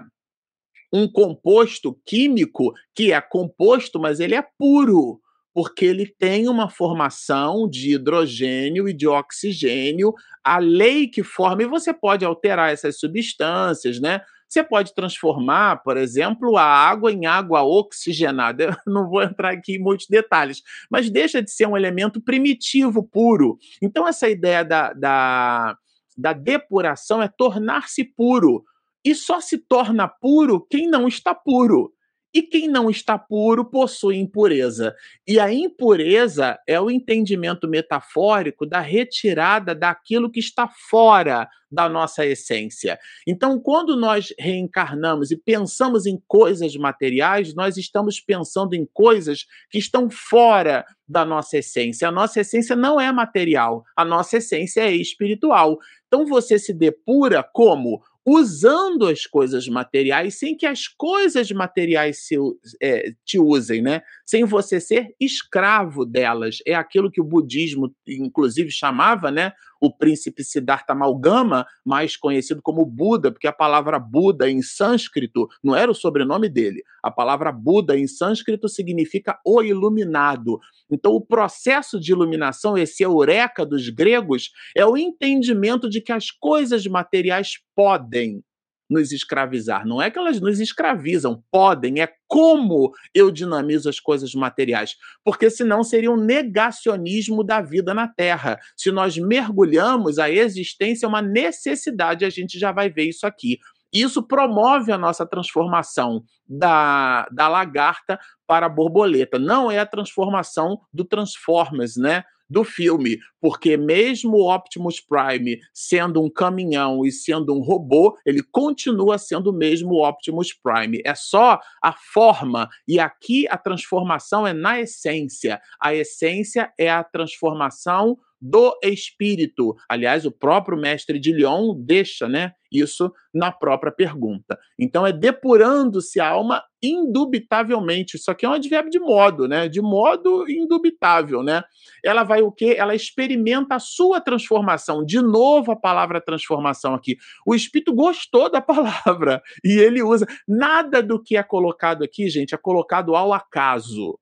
um composto químico que é composto, mas ele é puro, porque ele tem uma formação de hidrogênio e de oxigênio, a lei que forma, e você pode alterar essas substâncias, né? Você pode transformar, por exemplo, a água em água oxigenada. [laughs] Eu não vou entrar aqui em muitos detalhes, mas deixa de ser um elemento primitivo, puro. Então, essa ideia da, da, da depuração é tornar-se puro. E só se torna puro quem não está puro. E quem não está puro possui impureza. E a impureza é o entendimento metafórico da retirada daquilo que está fora da nossa essência. Então, quando nós reencarnamos e pensamos em coisas materiais, nós estamos pensando em coisas que estão fora da nossa essência. A nossa essência não é material, a nossa essência é espiritual. Então, você se depura como? Usando as coisas materiais sem que as coisas materiais se, é, te usem, né? Sem você ser escravo delas. É aquilo que o budismo, inclusive, chamava, né? O príncipe Siddhartha Malgama, mais conhecido como Buda, porque a palavra Buda em sânscrito não era o sobrenome dele. A palavra Buda em sânscrito significa o iluminado. Então, o processo de iluminação, esse eureka dos gregos, é o entendimento de que as coisas materiais podem nos escravizar. Não é que elas nos escravizam, podem, é como eu dinamizo as coisas materiais. Porque senão seria um negacionismo da vida na Terra. Se nós mergulhamos, a existência é uma necessidade, a gente já vai ver isso aqui. Isso promove a nossa transformação da, da lagarta para a borboleta. Não é a transformação do Transformers, né? Do filme, porque mesmo o Optimus Prime sendo um caminhão e sendo um robô, ele continua sendo o mesmo Optimus Prime. É só a forma, e aqui a transformação é na essência. A essência é a transformação do espírito. Aliás, o próprio mestre de Lyon deixa, né, isso na própria pergunta. Então é depurando-se a alma indubitavelmente. Isso aqui é um advérbio de modo, né? De modo indubitável, né? Ela vai o quê? Ela experimenta a sua transformação. De novo a palavra transformação aqui. O espírito gostou da palavra [laughs] e ele usa nada do que é colocado aqui, gente, é colocado ao acaso.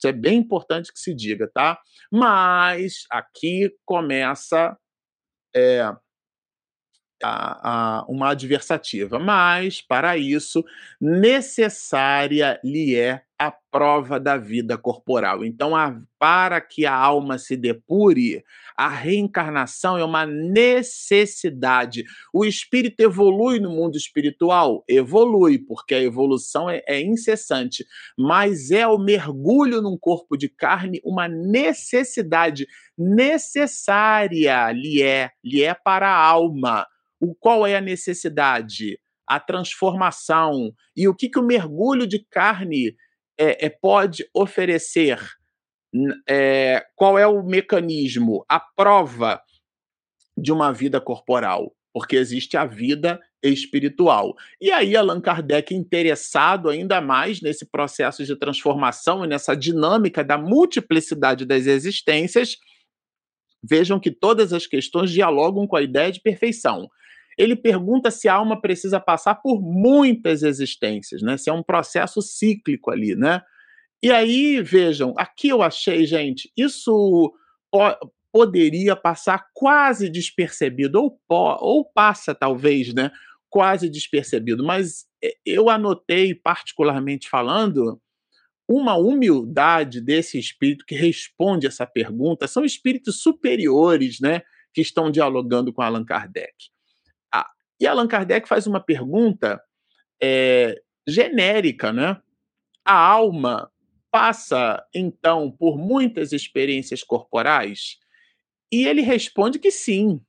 Isso é bem importante que se diga, tá? Mas aqui começa é, a, a, uma adversativa. Mas, para isso, necessária lhe é a prova da vida corporal. Então, a, para que a alma se depure, a reencarnação é uma necessidade. O espírito evolui no mundo espiritual? Evolui, porque a evolução é, é incessante. Mas é o mergulho num corpo de carne uma necessidade necessária, lhe é, lhe é para a alma. O qual é a necessidade? A transformação. E o que, que o mergulho de carne é, é, pode oferecer? É, qual é o mecanismo? A prova de uma vida corporal, porque existe a vida espiritual. E aí Allan Kardec, interessado ainda mais nesse processo de transformação e nessa dinâmica da multiplicidade das existências, vejam que todas as questões dialogam com a ideia de perfeição ele pergunta se a alma precisa passar por muitas existências, né? Se é um processo cíclico ali, né? E aí, vejam, aqui eu achei, gente, isso po poderia passar quase despercebido, ou, ou passa talvez, né? Quase despercebido, mas eu anotei, particularmente falando, uma humildade desse espírito que responde essa pergunta. São espíritos superiores, né? Que estão dialogando com Allan Kardec. E Allan Kardec faz uma pergunta é, genérica, né? A alma passa, então, por muitas experiências corporais? E ele responde que sim.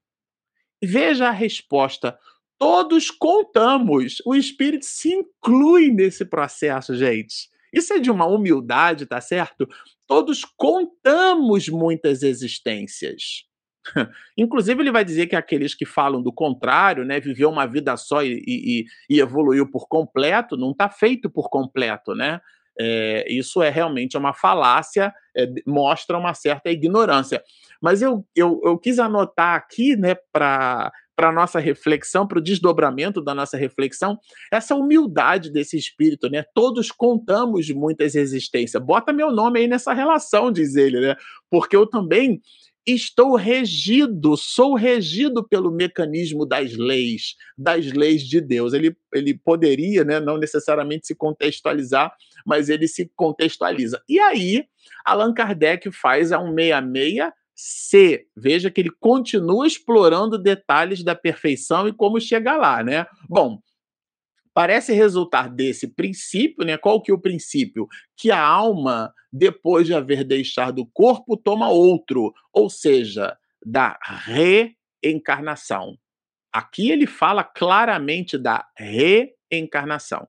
Veja a resposta. Todos contamos. O espírito se inclui nesse processo, gente. Isso é de uma humildade, tá certo? Todos contamos muitas existências. [laughs] Inclusive, ele vai dizer que aqueles que falam do contrário, né, viveu uma vida só e, e, e evoluiu por completo, não está feito por completo, né? É, isso é realmente uma falácia, é, mostra uma certa ignorância. Mas eu, eu, eu quis anotar aqui, né, para a nossa reflexão, para o desdobramento da nossa reflexão, essa humildade desse espírito, né? Todos contamos muitas existências. Bota meu nome aí nessa relação, diz ele, né? Porque eu também estou regido, sou regido pelo mecanismo das leis, das leis de Deus. Ele, ele poderia, né, não necessariamente se contextualizar, mas ele se contextualiza. E aí, Allan Kardec faz a 166C. Veja que ele continua explorando detalhes da perfeição e como chegar lá, né? Bom, parece resultar desse princípio, né? Qual que é o princípio? Que a alma, depois de haver deixado o corpo, toma outro, ou seja, da reencarnação. Aqui ele fala claramente da reencarnação.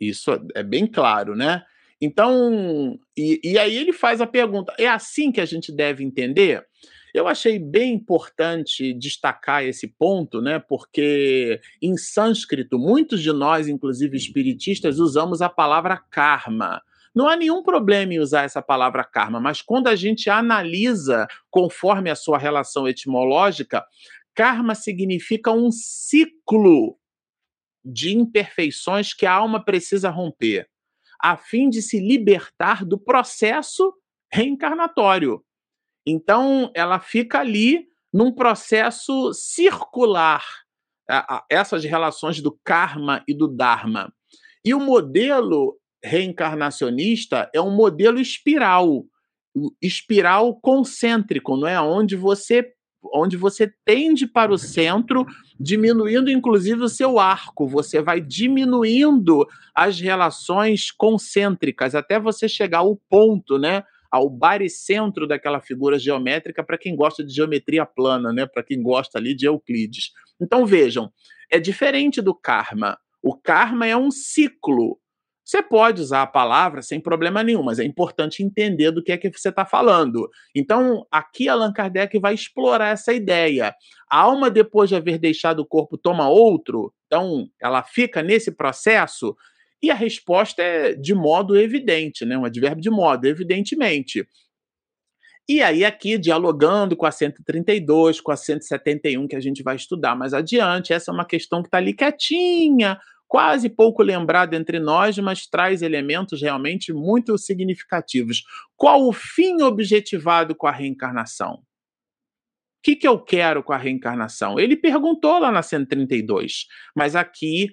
Isso é bem claro, né? Então, e, e aí ele faz a pergunta: é assim que a gente deve entender? Eu achei bem importante destacar esse ponto, né? Porque em sânscrito, muitos de nós, inclusive espiritistas, usamos a palavra karma. Não há nenhum problema em usar essa palavra karma, mas quando a gente analisa conforme a sua relação etimológica, karma significa um ciclo de imperfeições que a alma precisa romper, a fim de se libertar do processo reencarnatório. Então, ela fica ali num processo circular, essas relações do karma e do dharma. E o modelo reencarnacionista é um modelo espiral, espiral concêntrico, não é? Onde você onde você tende para o centro, diminuindo inclusive o seu arco, você vai diminuindo as relações concêntricas até você chegar ao ponto, né? Ao baricentro daquela figura geométrica para quem gosta de geometria plana, né? Para quem gosta ali de Euclides. Então vejam, é diferente do karma. O karma é um ciclo. Você pode usar a palavra sem problema nenhum, mas é importante entender do que é que você está falando. Então, aqui Allan Kardec vai explorar essa ideia. A alma, depois de haver deixado o corpo, toma outro, então ela fica nesse processo. E a resposta é de modo evidente, né? um advérbio de modo, evidentemente. E aí, aqui, dialogando com a 132, com a 171, que a gente vai estudar mais adiante, essa é uma questão que está ali quietinha, quase pouco lembrada entre nós, mas traz elementos realmente muito significativos. Qual o fim objetivado com a reencarnação? O que, que eu quero com a reencarnação? Ele perguntou lá na 132, mas aqui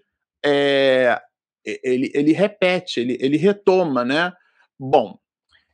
é, ele, ele repete, ele, ele retoma, né? Bom,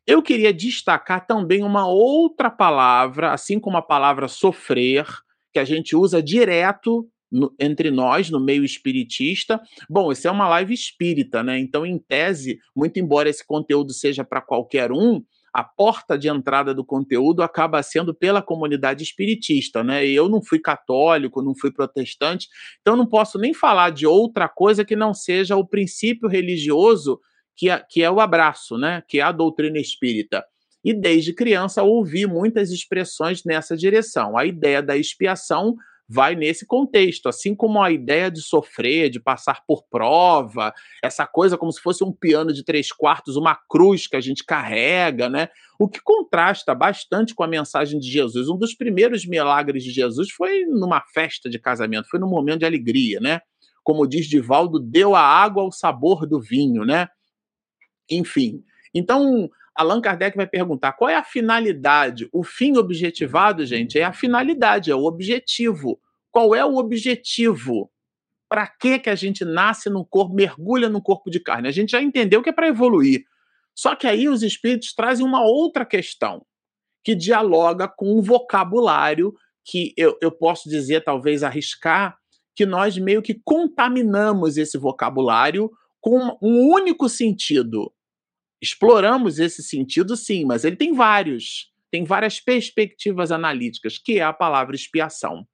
eu queria destacar também uma outra palavra, assim como a palavra sofrer, que a gente usa direto no, entre nós, no meio espiritista. Bom, isso é uma live espírita, né? Então, em tese, muito embora esse conteúdo seja para qualquer um, a porta de entrada do conteúdo acaba sendo pela comunidade espiritista, né? Eu não fui católico, não fui protestante, então não posso nem falar de outra coisa que não seja o princípio religioso que é, que é o abraço, né? que é a doutrina espírita. E desde criança ouvi muitas expressões nessa direção. A ideia da expiação vai nesse contexto, assim como a ideia de sofrer, de passar por prova, essa coisa como se fosse um piano de três quartos, uma cruz que a gente carrega, né? O que contrasta bastante com a mensagem de Jesus. Um dos primeiros milagres de Jesus foi numa festa de casamento, foi num momento de alegria, né? Como diz Divaldo, deu a água ao sabor do vinho, né? Enfim. Então, Allan Kardec vai perguntar qual é a finalidade. O fim objetivado, gente, é a finalidade, é o objetivo. Qual é o objetivo? Para que que a gente nasce no corpo, mergulha no corpo de carne? A gente já entendeu que é para evoluir. Só que aí os espíritos trazem uma outra questão que dialoga com um vocabulário que eu, eu posso dizer, talvez arriscar, que nós meio que contaminamos esse vocabulário com um único sentido. Exploramos esse sentido, sim, mas ele tem vários. Tem várias perspectivas analíticas, que é a palavra expiação.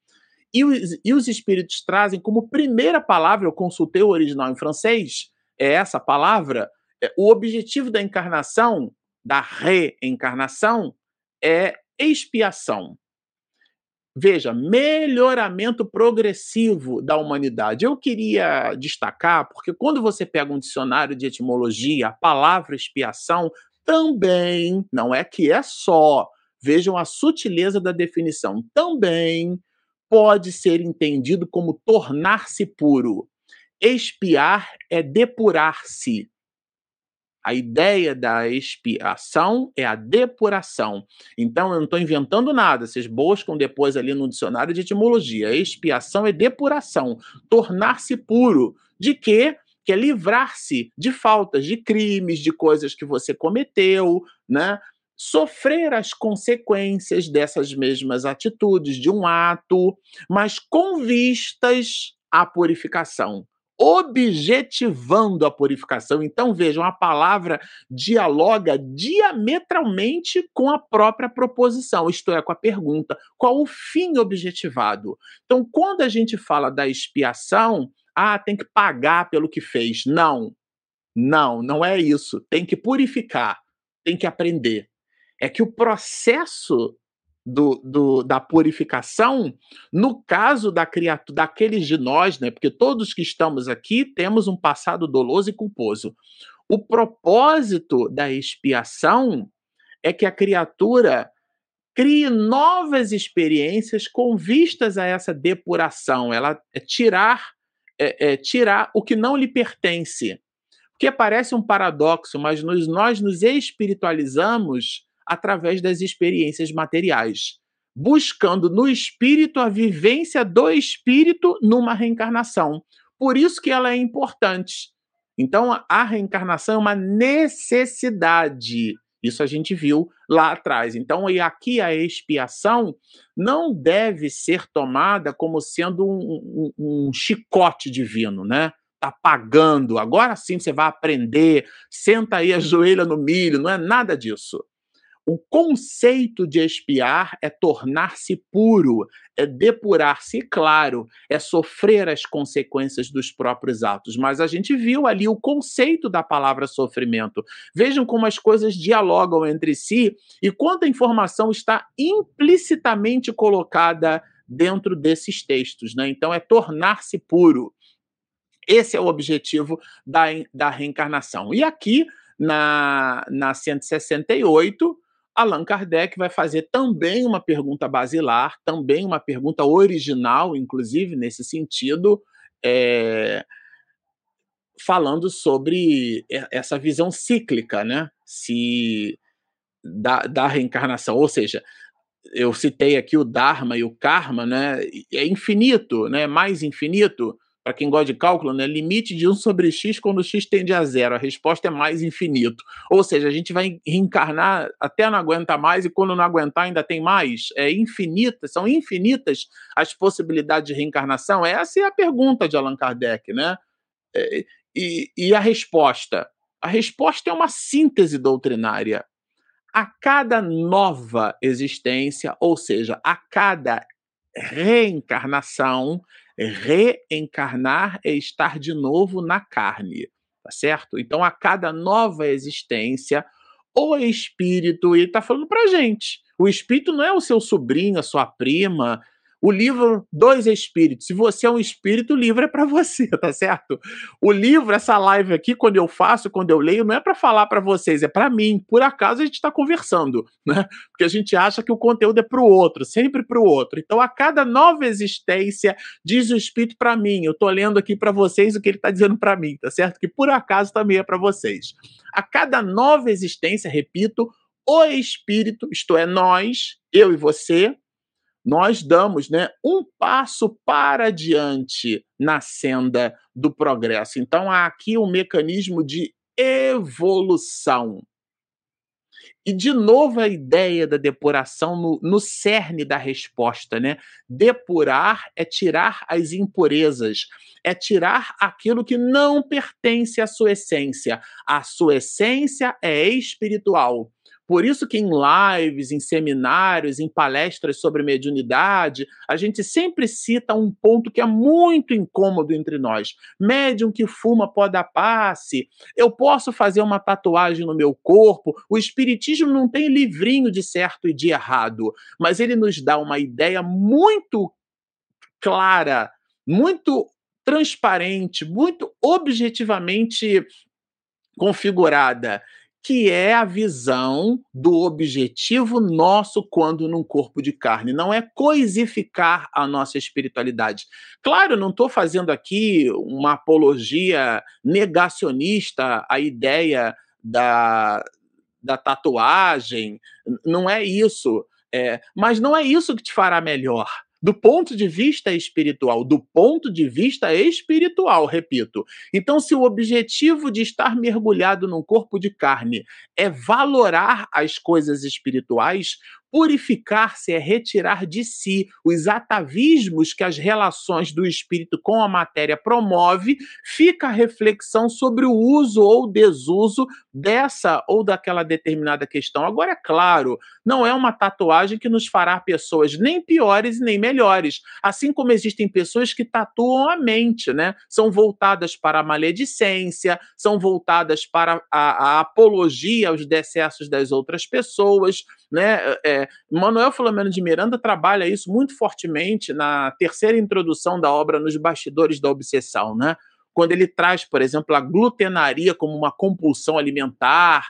E os, e os espíritos trazem como primeira palavra, eu consultei o original em francês, é essa palavra, é, o objetivo da encarnação, da reencarnação, é expiação. Veja, melhoramento progressivo da humanidade. Eu queria destacar, porque quando você pega um dicionário de etimologia, a palavra expiação também, não é que é só, vejam a sutileza da definição, também pode ser entendido como tornar-se puro. Expiar é depurar-se. A ideia da expiação é a depuração. Então, eu não estou inventando nada. Vocês buscam depois ali no dicionário de etimologia. Expiação é depuração. Tornar-se puro. De quê? Que é livrar-se de faltas, de crimes, de coisas que você cometeu, né? Sofrer as consequências dessas mesmas atitudes, de um ato, mas com vistas à purificação objetivando a purificação. Então, vejam, a palavra dialoga diametralmente com a própria proposição, isto é, com a pergunta: qual o fim objetivado? Então, quando a gente fala da expiação, ah, tem que pagar pelo que fez. Não, não, não é isso. Tem que purificar, tem que aprender. É que o processo do, do, da purificação, no caso da criatura, daqueles de nós, né? Porque todos que estamos aqui temos um passado doloso e culposo. O propósito da expiação é que a criatura crie novas experiências com vistas a essa depuração, ela é tirar é, é, tirar o que não lhe pertence. Porque parece um paradoxo, mas nós, nós nos espiritualizamos através das experiências materiais, buscando no espírito a vivência do espírito numa reencarnação. Por isso que ela é importante. Então, a reencarnação é uma necessidade. Isso a gente viu lá atrás. Então, e aqui a expiação não deve ser tomada como sendo um, um, um chicote divino, né? Tá pagando, agora sim você vai aprender, senta aí, [laughs] ajoelha no milho, não é nada disso. O conceito de expiar é tornar-se puro, é depurar-se, claro, é sofrer as consequências dos próprios atos. Mas a gente viu ali o conceito da palavra sofrimento. Vejam como as coisas dialogam entre si e quanta informação está implicitamente colocada dentro desses textos. Né? Então, é tornar-se puro. Esse é o objetivo da, da reencarnação. E aqui, na, na 168, Allan Kardec vai fazer também uma pergunta basilar, também uma pergunta original, inclusive, nesse sentido, é, falando sobre essa visão cíclica, né? Se da, da reencarnação, ou seja, eu citei aqui o Dharma e o Karma, né? É infinito, né? Mais infinito para quem gosta de cálculo, né, limite de 1 sobre x quando x tende a zero. A resposta é mais infinito. Ou seja, a gente vai reencarnar até não aguentar mais e quando não aguentar ainda tem mais. É infinita, são infinitas as possibilidades de reencarnação. Essa é a pergunta de Allan Kardec, né? É, e, e a resposta? A resposta é uma síntese doutrinária. A cada nova existência, ou seja, a cada reencarnação, reencarnar é estar de novo na carne, tá certo? Então, a cada nova existência, o espírito, ele está falando para gente. O espírito não é o seu sobrinho, a sua prima, o livro Dois Espíritos. Se você é um espírito, o livro é para você, [laughs] tá certo? O livro, essa live aqui, quando eu faço, quando eu leio, não é para falar para vocês, é para mim. Por acaso a gente está conversando, [laughs] né? Porque a gente acha que o conteúdo é para o outro, sempre para o outro. Então, a cada nova existência, diz o espírito para mim. Eu estou lendo aqui para vocês o que ele está dizendo para mim, tá certo? Que por acaso também é para vocês. A cada nova existência, repito, o espírito, isto é, nós, eu e você, nós damos né, um passo para diante na senda do progresso. Então, há aqui um mecanismo de evolução. E, de novo, a ideia da depuração no, no cerne da resposta, né? Depurar é tirar as impurezas, é tirar aquilo que não pertence à sua essência. A sua essência é espiritual. Por isso que em lives, em seminários, em palestras sobre mediunidade, a gente sempre cita um ponto que é muito incômodo entre nós. Médium que fuma pó da passe, eu posso fazer uma tatuagem no meu corpo. O espiritismo não tem livrinho de certo e de errado, mas ele nos dá uma ideia muito clara, muito transparente, muito objetivamente configurada que é a visão do objetivo nosso quando num corpo de carne, não é coisificar a nossa espiritualidade. Claro, não estou fazendo aqui uma apologia negacionista à ideia da, da tatuagem, não é isso. É, mas não é isso que te fará melhor do ponto de vista espiritual, do ponto de vista espiritual, repito. Então, se o objetivo de estar mergulhado num corpo de carne é valorar as coisas espirituais, Purificar-se é retirar de si os atavismos que as relações do espírito com a matéria promove, fica a reflexão sobre o uso ou desuso dessa ou daquela determinada questão. Agora, é claro, não é uma tatuagem que nos fará pessoas nem piores nem melhores, assim como existem pessoas que tatuam a mente, né? São voltadas para a maledicência, são voltadas para a, a apologia aos decessos das outras pessoas, né? É, Manuel Filomeno de Miranda trabalha isso muito fortemente na terceira introdução da obra Nos Bastidores da Obsessão, né? Quando ele traz, por exemplo, a glutenaria como uma compulsão alimentar,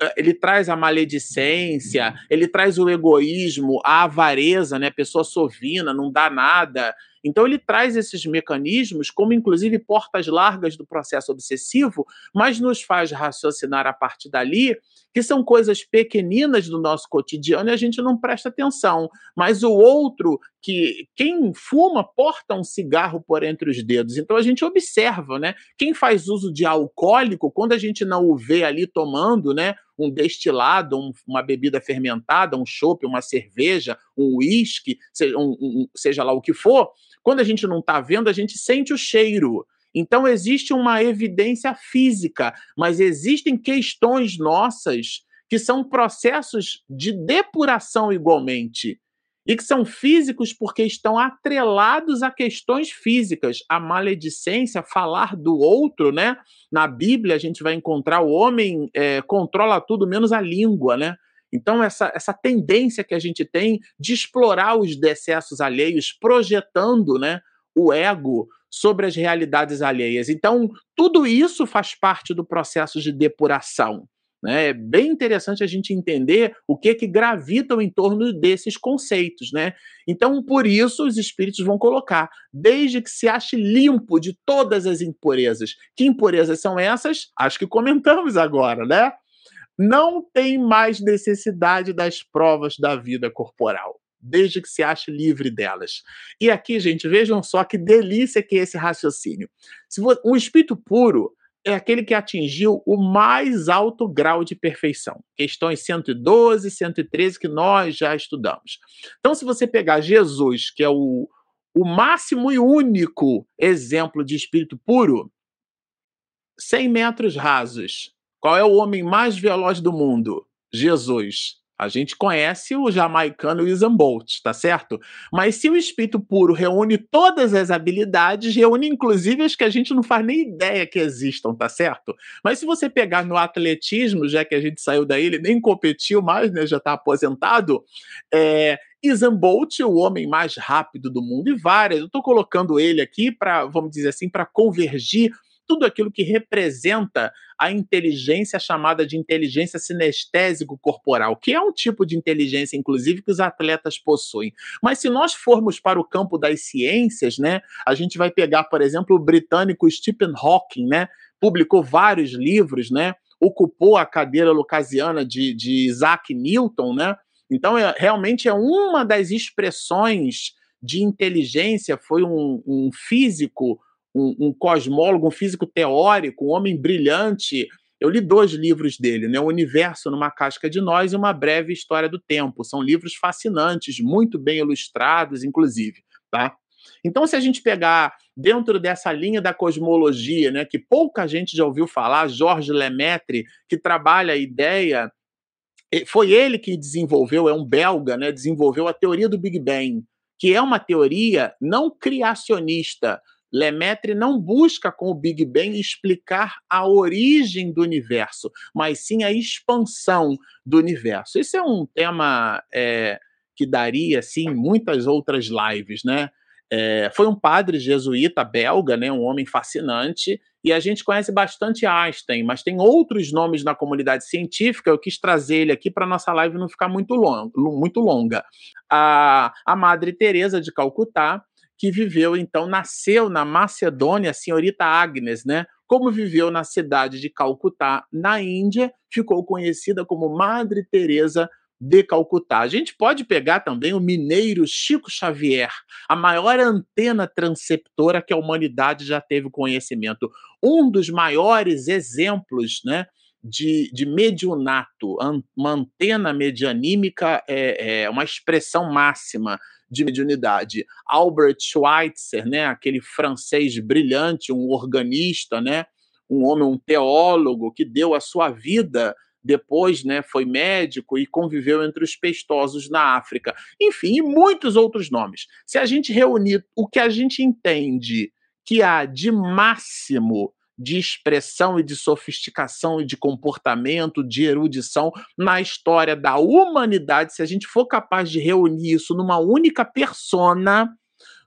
é, ele traz a maledicência, ele traz o egoísmo, a avareza, né? Pessoa sovina, não dá nada. Então ele traz esses mecanismos como inclusive portas largas do processo obsessivo, mas nos faz raciocinar a partir dali que são coisas pequeninas do nosso cotidiano e a gente não presta atenção. Mas o outro, que quem fuma, porta um cigarro por entre os dedos. Então a gente observa, né? Quem faz uso de alcoólico, quando a gente não o vê ali tomando, né? Um destilado, um, uma bebida fermentada, um chopp, uma cerveja, um uísque, seja, um, um, seja lá o que for, quando a gente não está vendo, a gente sente o cheiro. Então existe uma evidência física, mas existem questões nossas que são processos de depuração igualmente e que são físicos porque estão atrelados a questões físicas. A maledicência, falar do outro, né? Na Bíblia a gente vai encontrar o homem é, controla tudo menos a língua, né? Então, essa, essa tendência que a gente tem de explorar os decessos alheios, projetando né, o ego sobre as realidades alheias. Então, tudo isso faz parte do processo de depuração. Né? É bem interessante a gente entender o que que gravitam em torno desses conceitos, né? Então, por isso, os espíritos vão colocar, desde que se ache limpo de todas as impurezas. Que impurezas são essas? Acho que comentamos agora, né? Não tem mais necessidade das provas da vida corporal desde que se ache livre delas. E aqui, gente, vejam só que delícia que é esse raciocínio. Se um espírito puro é aquele que atingiu o mais alto grau de perfeição. Questões 112 e 113 que nós já estudamos. Então, se você pegar Jesus, que é o, o máximo e único exemplo de espírito puro, 100 metros rasos. Qual é o homem mais veloz do mundo? Jesus. A gente conhece o jamaicano Usain Bolt, tá certo? Mas se o espírito puro reúne todas as habilidades, reúne inclusive as que a gente não faz nem ideia que existam, tá certo? Mas se você pegar no atletismo, já que a gente saiu daí, ele nem competiu mais, né? Já tá aposentado. É, Usain Bolt, o homem mais rápido do mundo, e várias. Eu estou colocando ele aqui para, vamos dizer assim, para convergir tudo aquilo que representa a inteligência chamada de inteligência sinestésico corporal, que é um tipo de inteligência, inclusive, que os atletas possuem. Mas se nós formos para o campo das ciências, né, a gente vai pegar, por exemplo, o britânico Stephen Hawking, né, publicou vários livros, né, ocupou a cadeira lucasiana de, de Isaac Newton, né, então é, realmente é uma das expressões de inteligência, foi um, um físico um, um cosmólogo, um físico teórico, um homem brilhante. Eu li dois livros dele, né? O Universo numa Casca de Nós e Uma Breve História do Tempo. São livros fascinantes, muito bem ilustrados, inclusive, tá? Então, se a gente pegar dentro dessa linha da cosmologia, né, que pouca gente já ouviu falar, Georges Lemaitre, que trabalha a ideia, foi ele que desenvolveu, é um belga, né, desenvolveu a teoria do Big Bang, que é uma teoria não criacionista, Lemaitre não busca com o Big Bang explicar a origem do universo, mas sim a expansão do universo. Esse é um tema é, que daria assim muitas outras lives, né? É, foi um padre jesuíta belga, né, um homem fascinante, e a gente conhece bastante Einstein, mas tem outros nomes na comunidade científica. Eu quis trazer ele aqui para nossa live não ficar muito, long, muito longa. A, a Madre Teresa de Calcutá que viveu, então, nasceu na Macedônia, a senhorita Agnes, né? Como viveu na cidade de Calcutá, na Índia, ficou conhecida como Madre Teresa de Calcutá. A gente pode pegar também o mineiro Chico Xavier, a maior antena transceptora que a humanidade já teve conhecimento. Um dos maiores exemplos, né? De, de mediunato, uma antena medianímica é, é uma expressão máxima de mediunidade. Albert Schweitzer, né, aquele francês brilhante, um organista, né, um homem, um teólogo que deu a sua vida depois né, foi médico e conviveu entre os pestosos na África. Enfim, e muitos outros nomes. Se a gente reunir o que a gente entende que há de máximo de expressão e de sofisticação e de comportamento, de erudição na história da humanidade, se a gente for capaz de reunir isso numa única persona,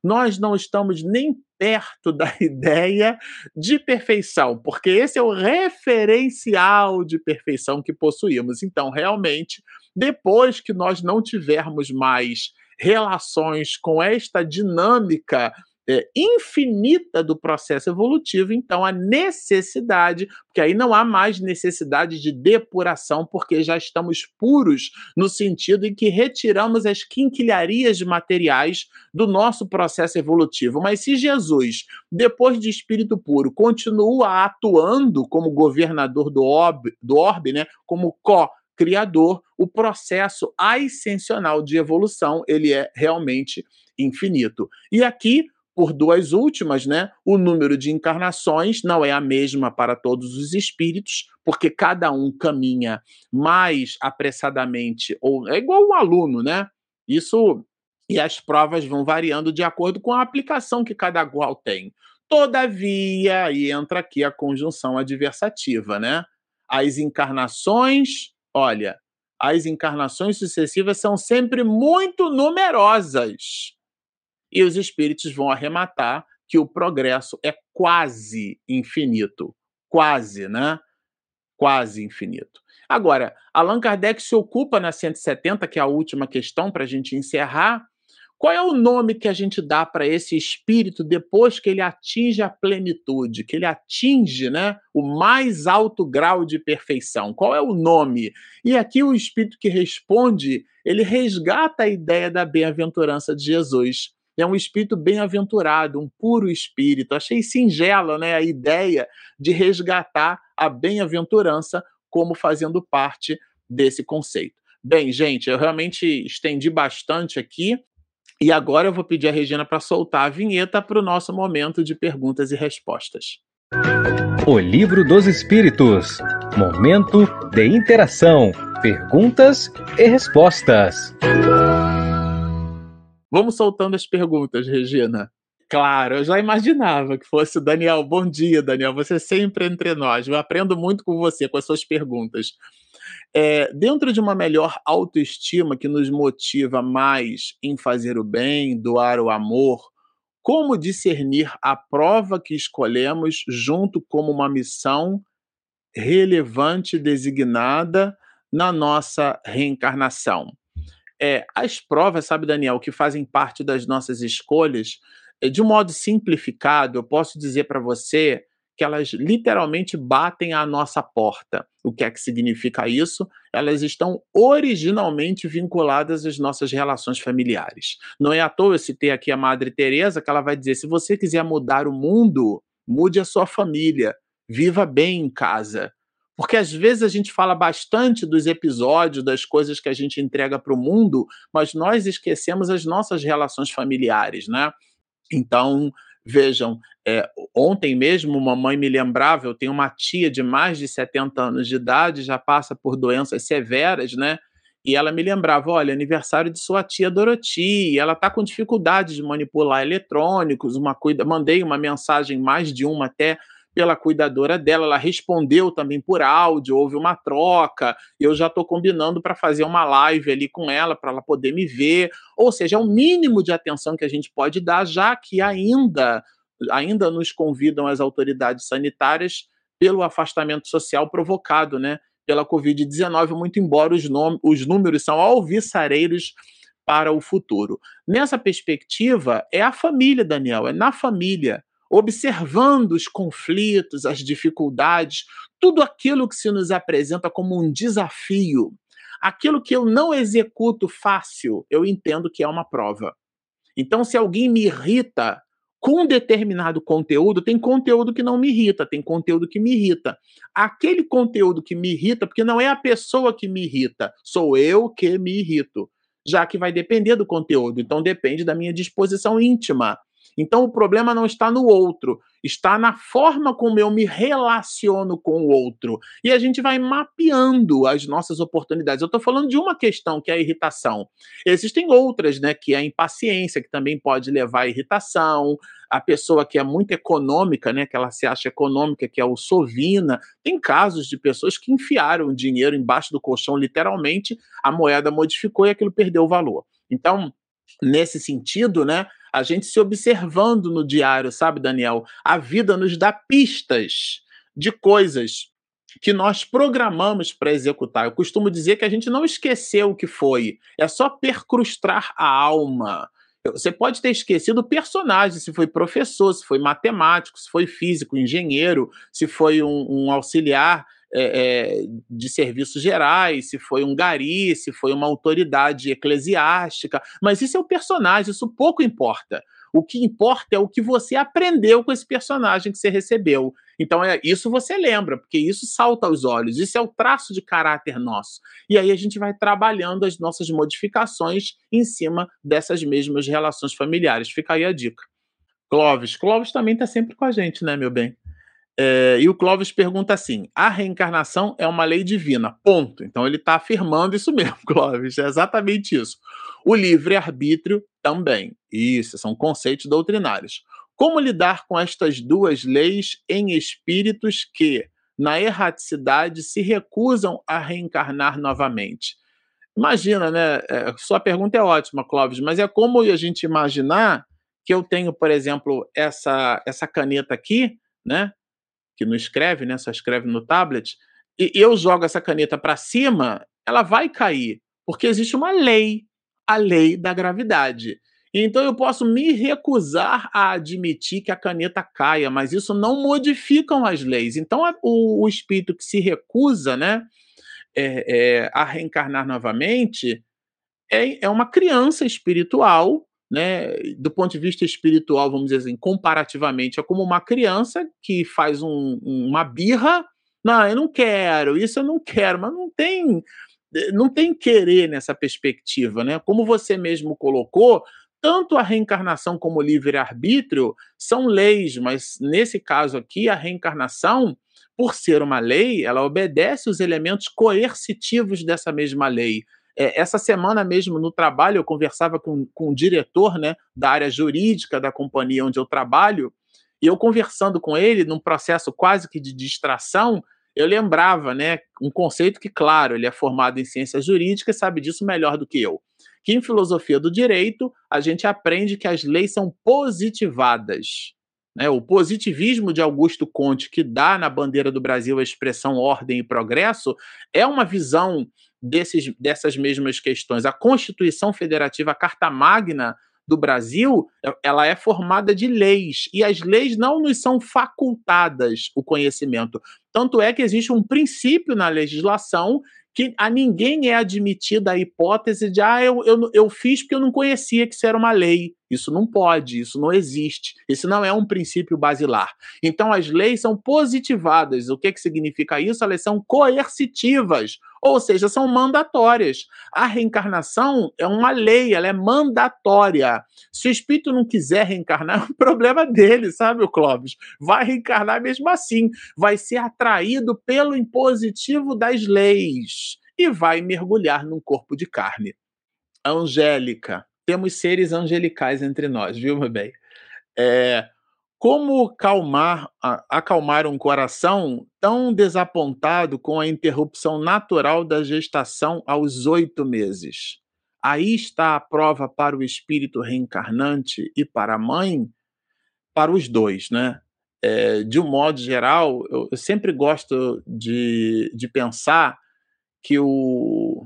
nós não estamos nem perto da [laughs] ideia de perfeição, porque esse é o referencial de perfeição que possuímos. Então, realmente, depois que nós não tivermos mais relações com esta dinâmica é, infinita do processo evolutivo, então a necessidade, porque aí não há mais necessidade de depuração, porque já estamos puros no sentido em que retiramos as quinquilharias materiais do nosso processo evolutivo. Mas se Jesus, depois de espírito puro, continua atuando como governador do orbe, do orbe né, como co criador, o processo ascensional de evolução ele é realmente infinito. E aqui por duas últimas, né? O número de encarnações não é a mesma para todos os espíritos, porque cada um caminha mais apressadamente, ou é igual um aluno, né? Isso e as provas vão variando de acordo com a aplicação que cada qual tem. Todavia, aí entra aqui a conjunção adversativa, né? As encarnações, olha, as encarnações sucessivas são sempre muito numerosas. E os espíritos vão arrematar que o progresso é quase infinito. Quase, né? Quase infinito. Agora, Allan Kardec se ocupa na 170, que é a última questão para a gente encerrar, qual é o nome que a gente dá para esse espírito depois que ele atinge a plenitude, que ele atinge né, o mais alto grau de perfeição? Qual é o nome? E aqui o espírito que responde, ele resgata a ideia da bem-aventurança de Jesus. É um espírito bem-aventurado, um puro espírito. Achei singela né, a ideia de resgatar a bem-aventurança como fazendo parte desse conceito. Bem, gente, eu realmente estendi bastante aqui. E agora eu vou pedir a Regina para soltar a vinheta para o nosso momento de perguntas e respostas. O Livro dos Espíritos Momento de interação, perguntas e respostas. Vamos soltando as perguntas, Regina. Claro, eu já imaginava que fosse Daniel. Bom dia, Daniel. Você sempre entre nós. Eu aprendo muito com você, com as suas perguntas. É, dentro de uma melhor autoestima que nos motiva mais em fazer o bem, doar o amor, como discernir a prova que escolhemos junto como uma missão relevante designada na nossa reencarnação? É, as provas, sabe, Daniel, que fazem parte das nossas escolhas, é, de um modo simplificado, eu posso dizer para você que elas literalmente batem à nossa porta. O que é que significa isso? Elas estão originalmente vinculadas às nossas relações familiares. Não é à toa eu citei aqui a Madre Teresa, que ela vai dizer: se você quiser mudar o mundo, mude a sua família, viva bem em casa. Porque às vezes a gente fala bastante dos episódios, das coisas que a gente entrega para o mundo, mas nós esquecemos as nossas relações familiares, né? Então, Vejam, é, ontem mesmo, uma mãe me lembrava, eu tenho uma tia de mais de 70 anos de idade, já passa por doenças severas, né? E ela me lembrava, olha, aniversário de sua tia Doroti, ela está com dificuldade de manipular eletrônicos, uma cuida, mandei uma mensagem, mais de uma até, pela cuidadora dela, ela respondeu também por áudio, houve uma troca, eu já estou combinando para fazer uma live ali com ela, para ela poder me ver, ou seja, é o mínimo de atenção que a gente pode dar, já que ainda, ainda nos convidam as autoridades sanitárias pelo afastamento social provocado, né, pela Covid-19, muito embora os, os números são alvissareiros para o futuro. Nessa perspectiva, é a família, Daniel, é na família observando os conflitos, as dificuldades, tudo aquilo que se nos apresenta como um desafio. Aquilo que eu não executo fácil, eu entendo que é uma prova. Então, se alguém me irrita com determinado conteúdo, tem conteúdo que não me irrita, tem conteúdo que me irrita. Aquele conteúdo que me irrita, porque não é a pessoa que me irrita, sou eu que me irrito. Já que vai depender do conteúdo, então depende da minha disposição íntima. Então o problema não está no outro, está na forma como eu me relaciono com o outro. E a gente vai mapeando as nossas oportunidades. Eu estou falando de uma questão, que é a irritação. Existem outras, né, que é a impaciência, que também pode levar à irritação. A pessoa que é muito econômica, né, que ela se acha econômica, que é o sovina. Tem casos de pessoas que enfiaram dinheiro embaixo do colchão, literalmente, a moeda modificou e aquilo perdeu o valor. Então, nesse sentido, né, a gente se observando no diário, sabe, Daniel? A vida nos dá pistas de coisas que nós programamos para executar. Eu costumo dizer que a gente não esqueceu o que foi, é só percrustar a alma. Você pode ter esquecido o personagem, se foi professor, se foi matemático, se foi físico, engenheiro, se foi um, um auxiliar é, é, de serviços gerais, se foi um gari, se foi uma autoridade eclesiástica, mas isso é o personagem, isso pouco importa. O que importa é o que você aprendeu com esse personagem que você recebeu. Então, é isso você lembra, porque isso salta aos olhos, isso é o traço de caráter nosso. E aí a gente vai trabalhando as nossas modificações em cima dessas mesmas relações familiares. Fica aí a dica. Clóvis. Clóvis também está sempre com a gente, né, meu bem? É, e o Clóvis pergunta assim: a reencarnação é uma lei divina, ponto. Então ele está afirmando isso [laughs] mesmo, Clóvis, é exatamente isso. O livre-arbítrio também. Isso, são conceitos doutrinários. Como lidar com estas duas leis em espíritos que, na erraticidade, se recusam a reencarnar novamente? Imagina, né? É, sua pergunta é ótima, Clóvis, mas é como a gente imaginar que eu tenho, por exemplo, essa, essa caneta aqui, né? Que não escreve, né? Só escreve no tablet, e eu jogo essa caneta para cima, ela vai cair, porque existe uma lei, a lei da gravidade. Então eu posso me recusar a admitir que a caneta caia, mas isso não modificam as leis. Então o, o espírito que se recusa, né, é, é, a reencarnar novamente é, é uma criança espiritual, né, do ponto de vista espiritual, vamos dizer assim, comparativamente, é como uma criança que faz um, uma birra. Não, eu não quero, isso eu não quero, mas não tem não tem querer nessa perspectiva, né? Como você mesmo colocou, tanto a reencarnação como o livre-arbítrio são leis, mas nesse caso aqui, a reencarnação, por ser uma lei, ela obedece os elementos coercitivos dessa mesma lei. É, essa semana mesmo, no trabalho, eu conversava com, com o diretor né, da área jurídica da companhia onde eu trabalho, e eu conversando com ele, num processo quase que de distração, eu lembrava né, um conceito que, claro, ele é formado em ciências jurídicas e sabe disso melhor do que eu que em filosofia do direito a gente aprende que as leis são positivadas. Né? O positivismo de Augusto Conte, que dá na bandeira do Brasil a expressão ordem e progresso, é uma visão desses, dessas mesmas questões. A Constituição Federativa, a Carta Magna do Brasil, ela é formada de leis, e as leis não nos são facultadas o conhecimento. Tanto é que existe um princípio na legislação que a ninguém é admitida a hipótese de ah, eu, eu, eu fiz porque eu não conhecia que isso era uma lei. Isso não pode, isso não existe. Esse não é um princípio basilar. Então, as leis são positivadas. O que, que significa isso? Elas são coercitivas, ou seja, são mandatórias. A reencarnação é uma lei, ela é mandatória. Se o espírito não quiser reencarnar, [laughs] é um problema dele, sabe, o Clóvis? Vai reencarnar mesmo assim. Vai ser atraído pelo impositivo das leis e vai mergulhar num corpo de carne. Angélica, temos seres angelicais entre nós, viu, meu bem? É, como calmar, acalmar um coração tão desapontado com a interrupção natural da gestação aos oito meses? Aí está a prova para o espírito reencarnante e para a mãe, para os dois, né? É, de um modo geral, eu, eu sempre gosto de, de pensar que o,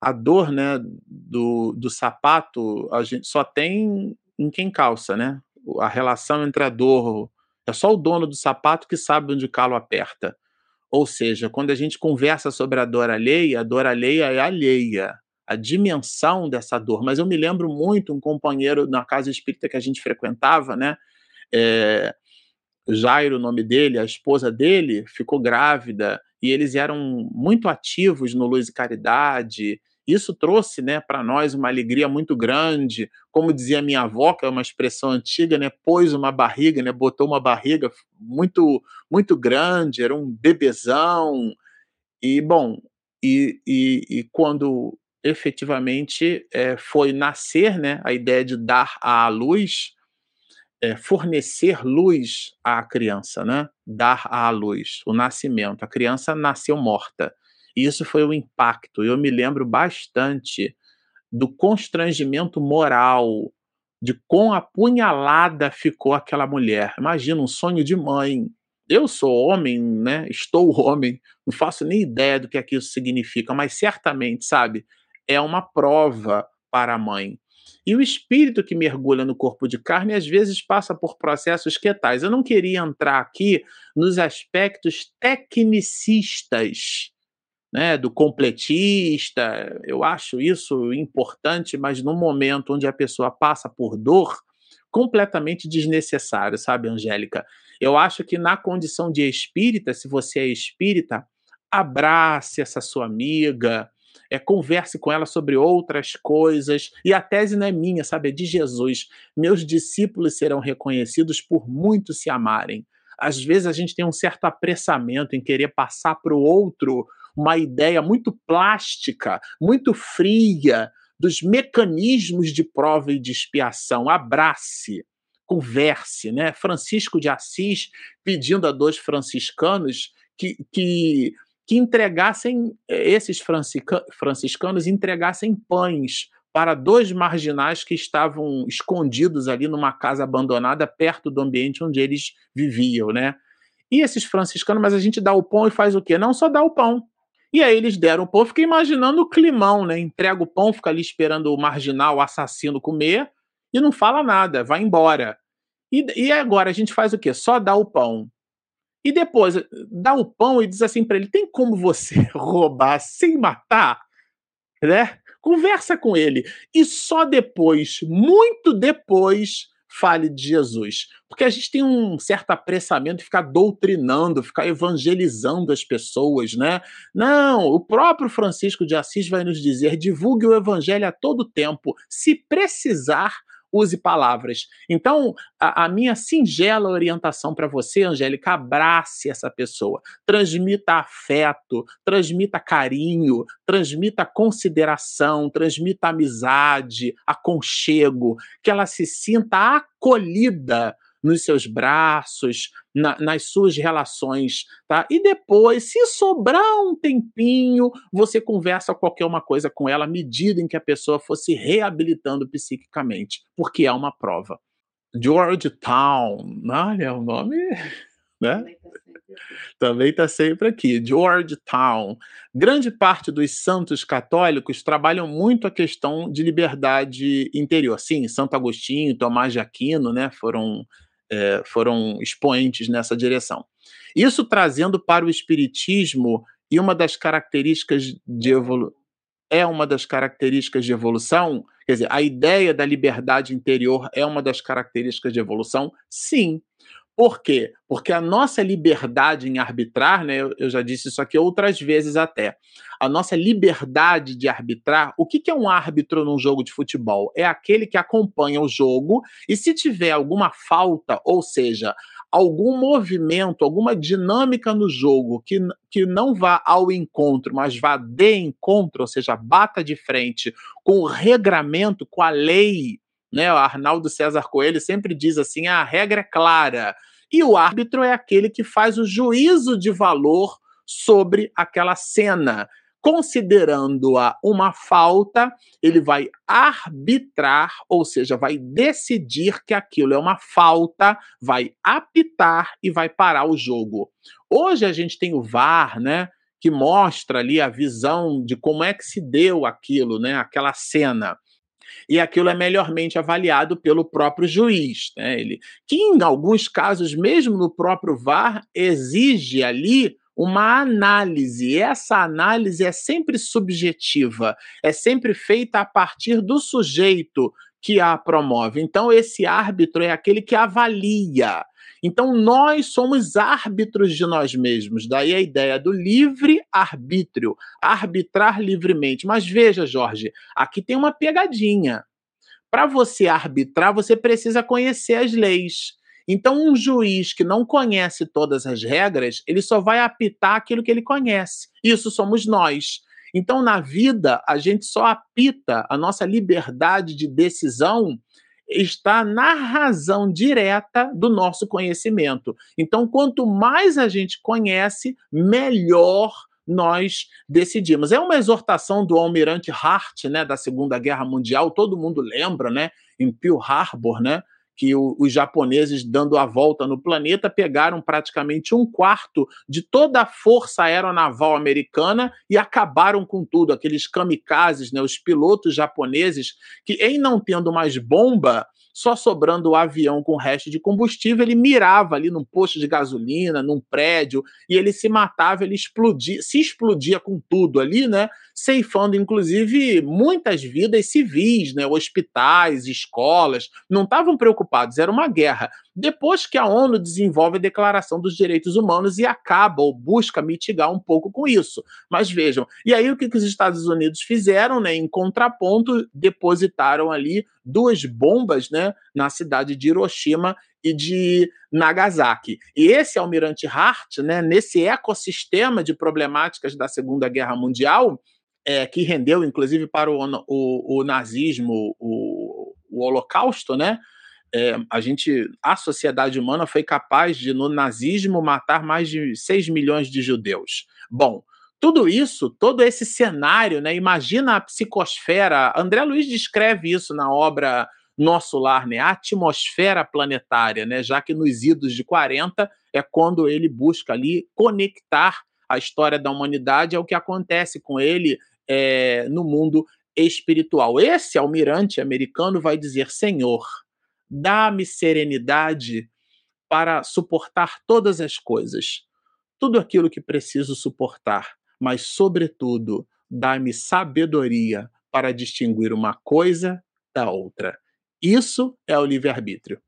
a dor né, do, do sapato a gente só tem em quem calça, né? A relação entre a dor. É só o dono do sapato que sabe onde o calo aperta. Ou seja, quando a gente conversa sobre a dor alheia, a dor alheia é alheia. A dimensão dessa dor. Mas eu me lembro muito um companheiro na casa espírita que a gente frequentava, né? É, Jairo, o nome dele, a esposa dele ficou grávida e eles eram muito ativos no Luz e Caridade isso trouxe né, para nós uma alegria muito grande. Como dizia minha avó, que é uma expressão antiga, né, pôs uma barriga, né, botou uma barriga muito, muito grande, era um bebezão. E, bom, e, e, e quando efetivamente é, foi nascer né, a ideia de dar à luz, é, fornecer luz à criança, né? dar à luz, o nascimento. A criança nasceu morta. E isso foi um impacto. Eu me lembro bastante do constrangimento moral, de quão apunhalada ficou aquela mulher. Imagina um sonho de mãe. Eu sou homem, né? Estou [laughs] homem, não faço nem ideia do que, é que isso significa, mas certamente, sabe, é uma prova para a mãe. E o espírito que mergulha no corpo de carne às vezes passa por processos que tais. Eu não queria entrar aqui nos aspectos tecnicistas né, do completista. Eu acho isso importante, mas no momento onde a pessoa passa por dor, completamente desnecessário, sabe, Angélica? Eu acho que na condição de espírita, se você é espírita, abrace essa sua amiga, é, converse com ela sobre outras coisas. E a tese não é minha, sabe? É de Jesus. Meus discípulos serão reconhecidos por muito se amarem. Às vezes a gente tem um certo apressamento em querer passar para o outro uma ideia muito plástica, muito fria dos mecanismos de prova e de expiação. Abrace, converse, né? Francisco de Assis pedindo a dois franciscanos que, que que entregassem, eh, esses franciscanos entregassem pães para dois marginais que estavam escondidos ali numa casa abandonada perto do ambiente onde eles viviam, né? E esses franciscanos, mas a gente dá o pão e faz o quê? Não só dá o pão. E aí eles deram o pão, fiquei imaginando o climão, né? Entrega o pão, fica ali esperando o marginal, o assassino comer e não fala nada, vai embora. E, e agora a gente faz o quê? Só dá o pão. E depois dá o pão e diz assim para ele: tem como você [laughs] roubar sem matar? Né? Conversa com ele. E só depois, muito depois, fale de Jesus. Porque a gente tem um certo apressamento de ficar doutrinando, ficar evangelizando as pessoas, né? Não, o próprio Francisco de Assis vai nos dizer: divulgue o evangelho a todo tempo. Se precisar, use palavras. Então, a, a minha singela orientação para você, Angélica, abrace essa pessoa, transmita afeto, transmita carinho, transmita consideração, transmita amizade, aconchego, que ela se sinta acolhida nos seus braços, na, nas suas relações, tá? E depois, se sobrar um tempinho, você conversa qualquer uma coisa com ela à medida em que a pessoa for se reabilitando psiquicamente, porque é uma prova. Georgetown, olha o nome, né? Também está sempre aqui. Georgetown. Grande parte dos santos católicos trabalham muito a questão de liberdade interior. Sim, Santo Agostinho, Tomás de Aquino, né, foram é, foram expoentes nessa direção. Isso trazendo para o espiritismo e uma das características de evolução é uma das características de evolução? Quer dizer, a ideia da liberdade interior é uma das características de evolução? Sim. Por quê? Porque a nossa liberdade em arbitrar, né, eu, já disse isso aqui outras vezes até, a nossa liberdade de arbitrar, o que, que é um árbitro num jogo de futebol? É aquele que acompanha o jogo e se tiver alguma falta, ou seja, algum movimento, alguma dinâmica no jogo que, que não vá ao encontro, mas vá de encontro, ou seja, bata de frente com o regramento, com a lei, né? O Arnaldo César Coelho sempre diz assim: a regra é clara. E o árbitro é aquele que faz o juízo de valor sobre aquela cena. Considerando-a uma falta, ele vai arbitrar, ou seja, vai decidir que aquilo é uma falta, vai apitar e vai parar o jogo. Hoje a gente tem o VAR, né? Que mostra ali a visão de como é que se deu aquilo, né? Aquela cena e aquilo é melhormente avaliado pelo próprio juiz. Né? Ele, que em alguns casos, mesmo no próprio VAR, exige ali uma análise. E essa análise é sempre subjetiva, é sempre feita a partir do sujeito que a promove. Então, esse árbitro é aquele que avalia. Então, nós somos árbitros de nós mesmos. Daí a ideia do livre arbítrio, arbitrar livremente. Mas veja, Jorge, aqui tem uma pegadinha. Para você arbitrar, você precisa conhecer as leis. Então, um juiz que não conhece todas as regras, ele só vai apitar aquilo que ele conhece. Isso somos nós. Então, na vida, a gente só apita a nossa liberdade de decisão está na razão direta do nosso conhecimento. Então, quanto mais a gente conhece, melhor nós decidimos. É uma exortação do almirante Hart, né, da Segunda Guerra Mundial, todo mundo lembra, né, em Pearl Harbor, né, que o, os japoneses, dando a volta no planeta, pegaram praticamente um quarto de toda a força aeronaval americana e acabaram com tudo. Aqueles kamikazes, né, os pilotos japoneses, que em não tendo mais bomba, só sobrando o avião com o resto de combustível, ele mirava ali num posto de gasolina, num prédio, e ele se matava, ele explodia, se explodia com tudo ali, né? Ceifando, inclusive, muitas vidas civis, né? Hospitais, escolas, não estavam preocupados, era uma guerra. Depois que a ONU desenvolve a Declaração dos Direitos Humanos e acaba ou busca mitigar um pouco com isso. Mas vejam, e aí o que, que os Estados Unidos fizeram, né? Em contraponto, depositaram ali duas bombas, né, na cidade de Hiroshima e de Nagasaki. E esse almirante Hart, né, nesse ecossistema de problemáticas da Segunda Guerra Mundial, é, que rendeu inclusive para o, o, o nazismo, o, o Holocausto, né? É, a gente, a sociedade humana foi capaz de, no nazismo, matar mais de 6 milhões de judeus. Bom, tudo isso, todo esse cenário, né? Imagina a psicosfera. André Luiz descreve isso na obra Nosso Lar, né? A atmosfera planetária, né? Já que nos idos de 40 é quando ele busca ali conectar a história da humanidade ao que acontece com ele é, no mundo espiritual. Esse almirante americano vai dizer: Senhor, dá-me serenidade para suportar todas as coisas, tudo aquilo que preciso suportar, mas, sobretudo, dá-me sabedoria para distinguir uma coisa da outra. Isso é o livre-arbítrio.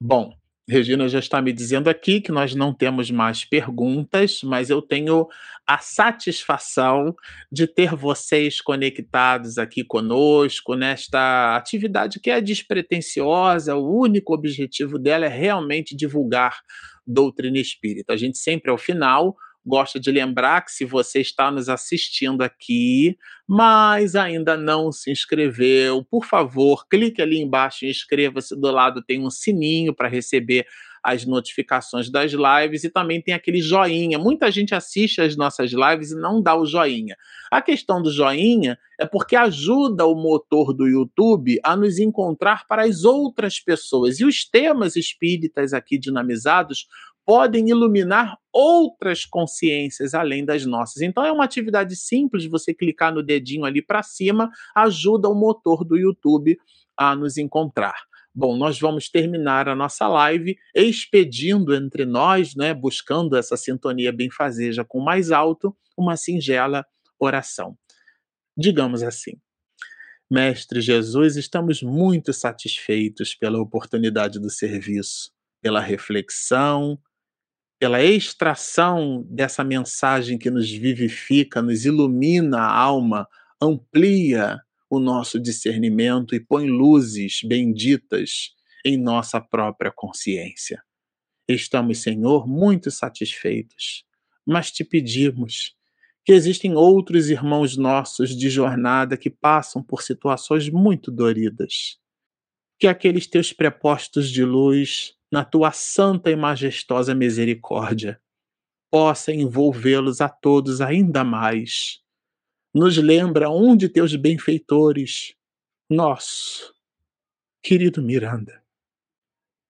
Bom, Regina já está me dizendo aqui que nós não temos mais perguntas, mas eu tenho a satisfação de ter vocês conectados aqui conosco nesta atividade que é despretensiosa, o único objetivo dela é realmente divulgar doutrina espírita. A gente sempre ao final gosta de lembrar que se você está nos assistindo aqui, mas ainda não se inscreveu, por favor, clique ali embaixo e inscreva-se. Do lado tem um sininho para receber as notificações das lives e também tem aquele joinha. Muita gente assiste as nossas lives e não dá o joinha. A questão do joinha é porque ajuda o motor do YouTube a nos encontrar para as outras pessoas. E os temas espíritas aqui dinamizados podem iluminar outras consciências além das nossas. Então é uma atividade simples, você clicar no dedinho ali para cima, ajuda o motor do YouTube a nos encontrar. Bom, nós vamos terminar a nossa live expedindo entre nós, né, buscando essa sintonia benfazeja com mais alto, uma singela oração. Digamos assim: Mestre Jesus, estamos muito satisfeitos pela oportunidade do serviço, pela reflexão, pela extração dessa mensagem que nos vivifica, nos ilumina a alma, amplia o nosso discernimento e põe luzes benditas em nossa própria consciência. Estamos, Senhor, muito satisfeitos, mas te pedimos que existem outros irmãos nossos de jornada que passam por situações muito doridas. Que aqueles teus prepostos de luz na tua santa e majestosa misericórdia, possa envolvê-los a todos ainda mais. Nos lembra um de teus benfeitores, nosso querido Miranda.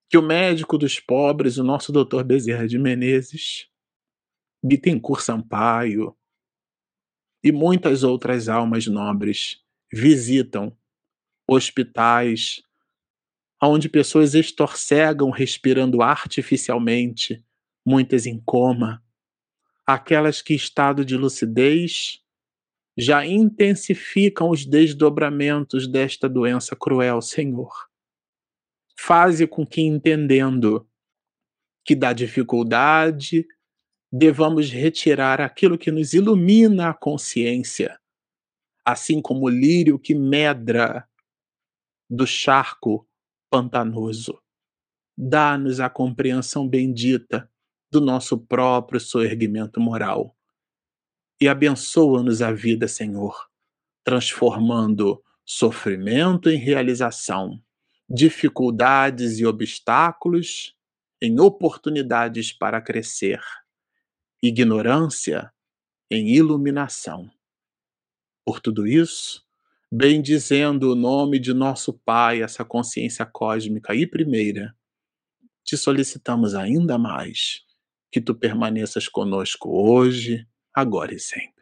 Que o médico dos pobres, o nosso doutor Bezerra de Menezes, Bittencourt Sampaio e muitas outras almas nobres visitam hospitais, onde pessoas estorcegam respirando artificialmente, muitas em coma, aquelas que, estado de lucidez, já intensificam os desdobramentos desta doença cruel, Senhor. Faze com que, entendendo que da dificuldade, devamos retirar aquilo que nos ilumina a consciência, assim como o lírio que medra do charco pantanoso. Dá-nos a compreensão bendita do nosso próprio soerguimento moral. E abençoa-nos a vida, Senhor, transformando sofrimento em realização, dificuldades e obstáculos em oportunidades para crescer, ignorância em iluminação. Por tudo isso, bendizendo o nome de nosso Pai, essa consciência cósmica e primeira, te solicitamos ainda mais que tu permaneças conosco hoje, agora e sempre.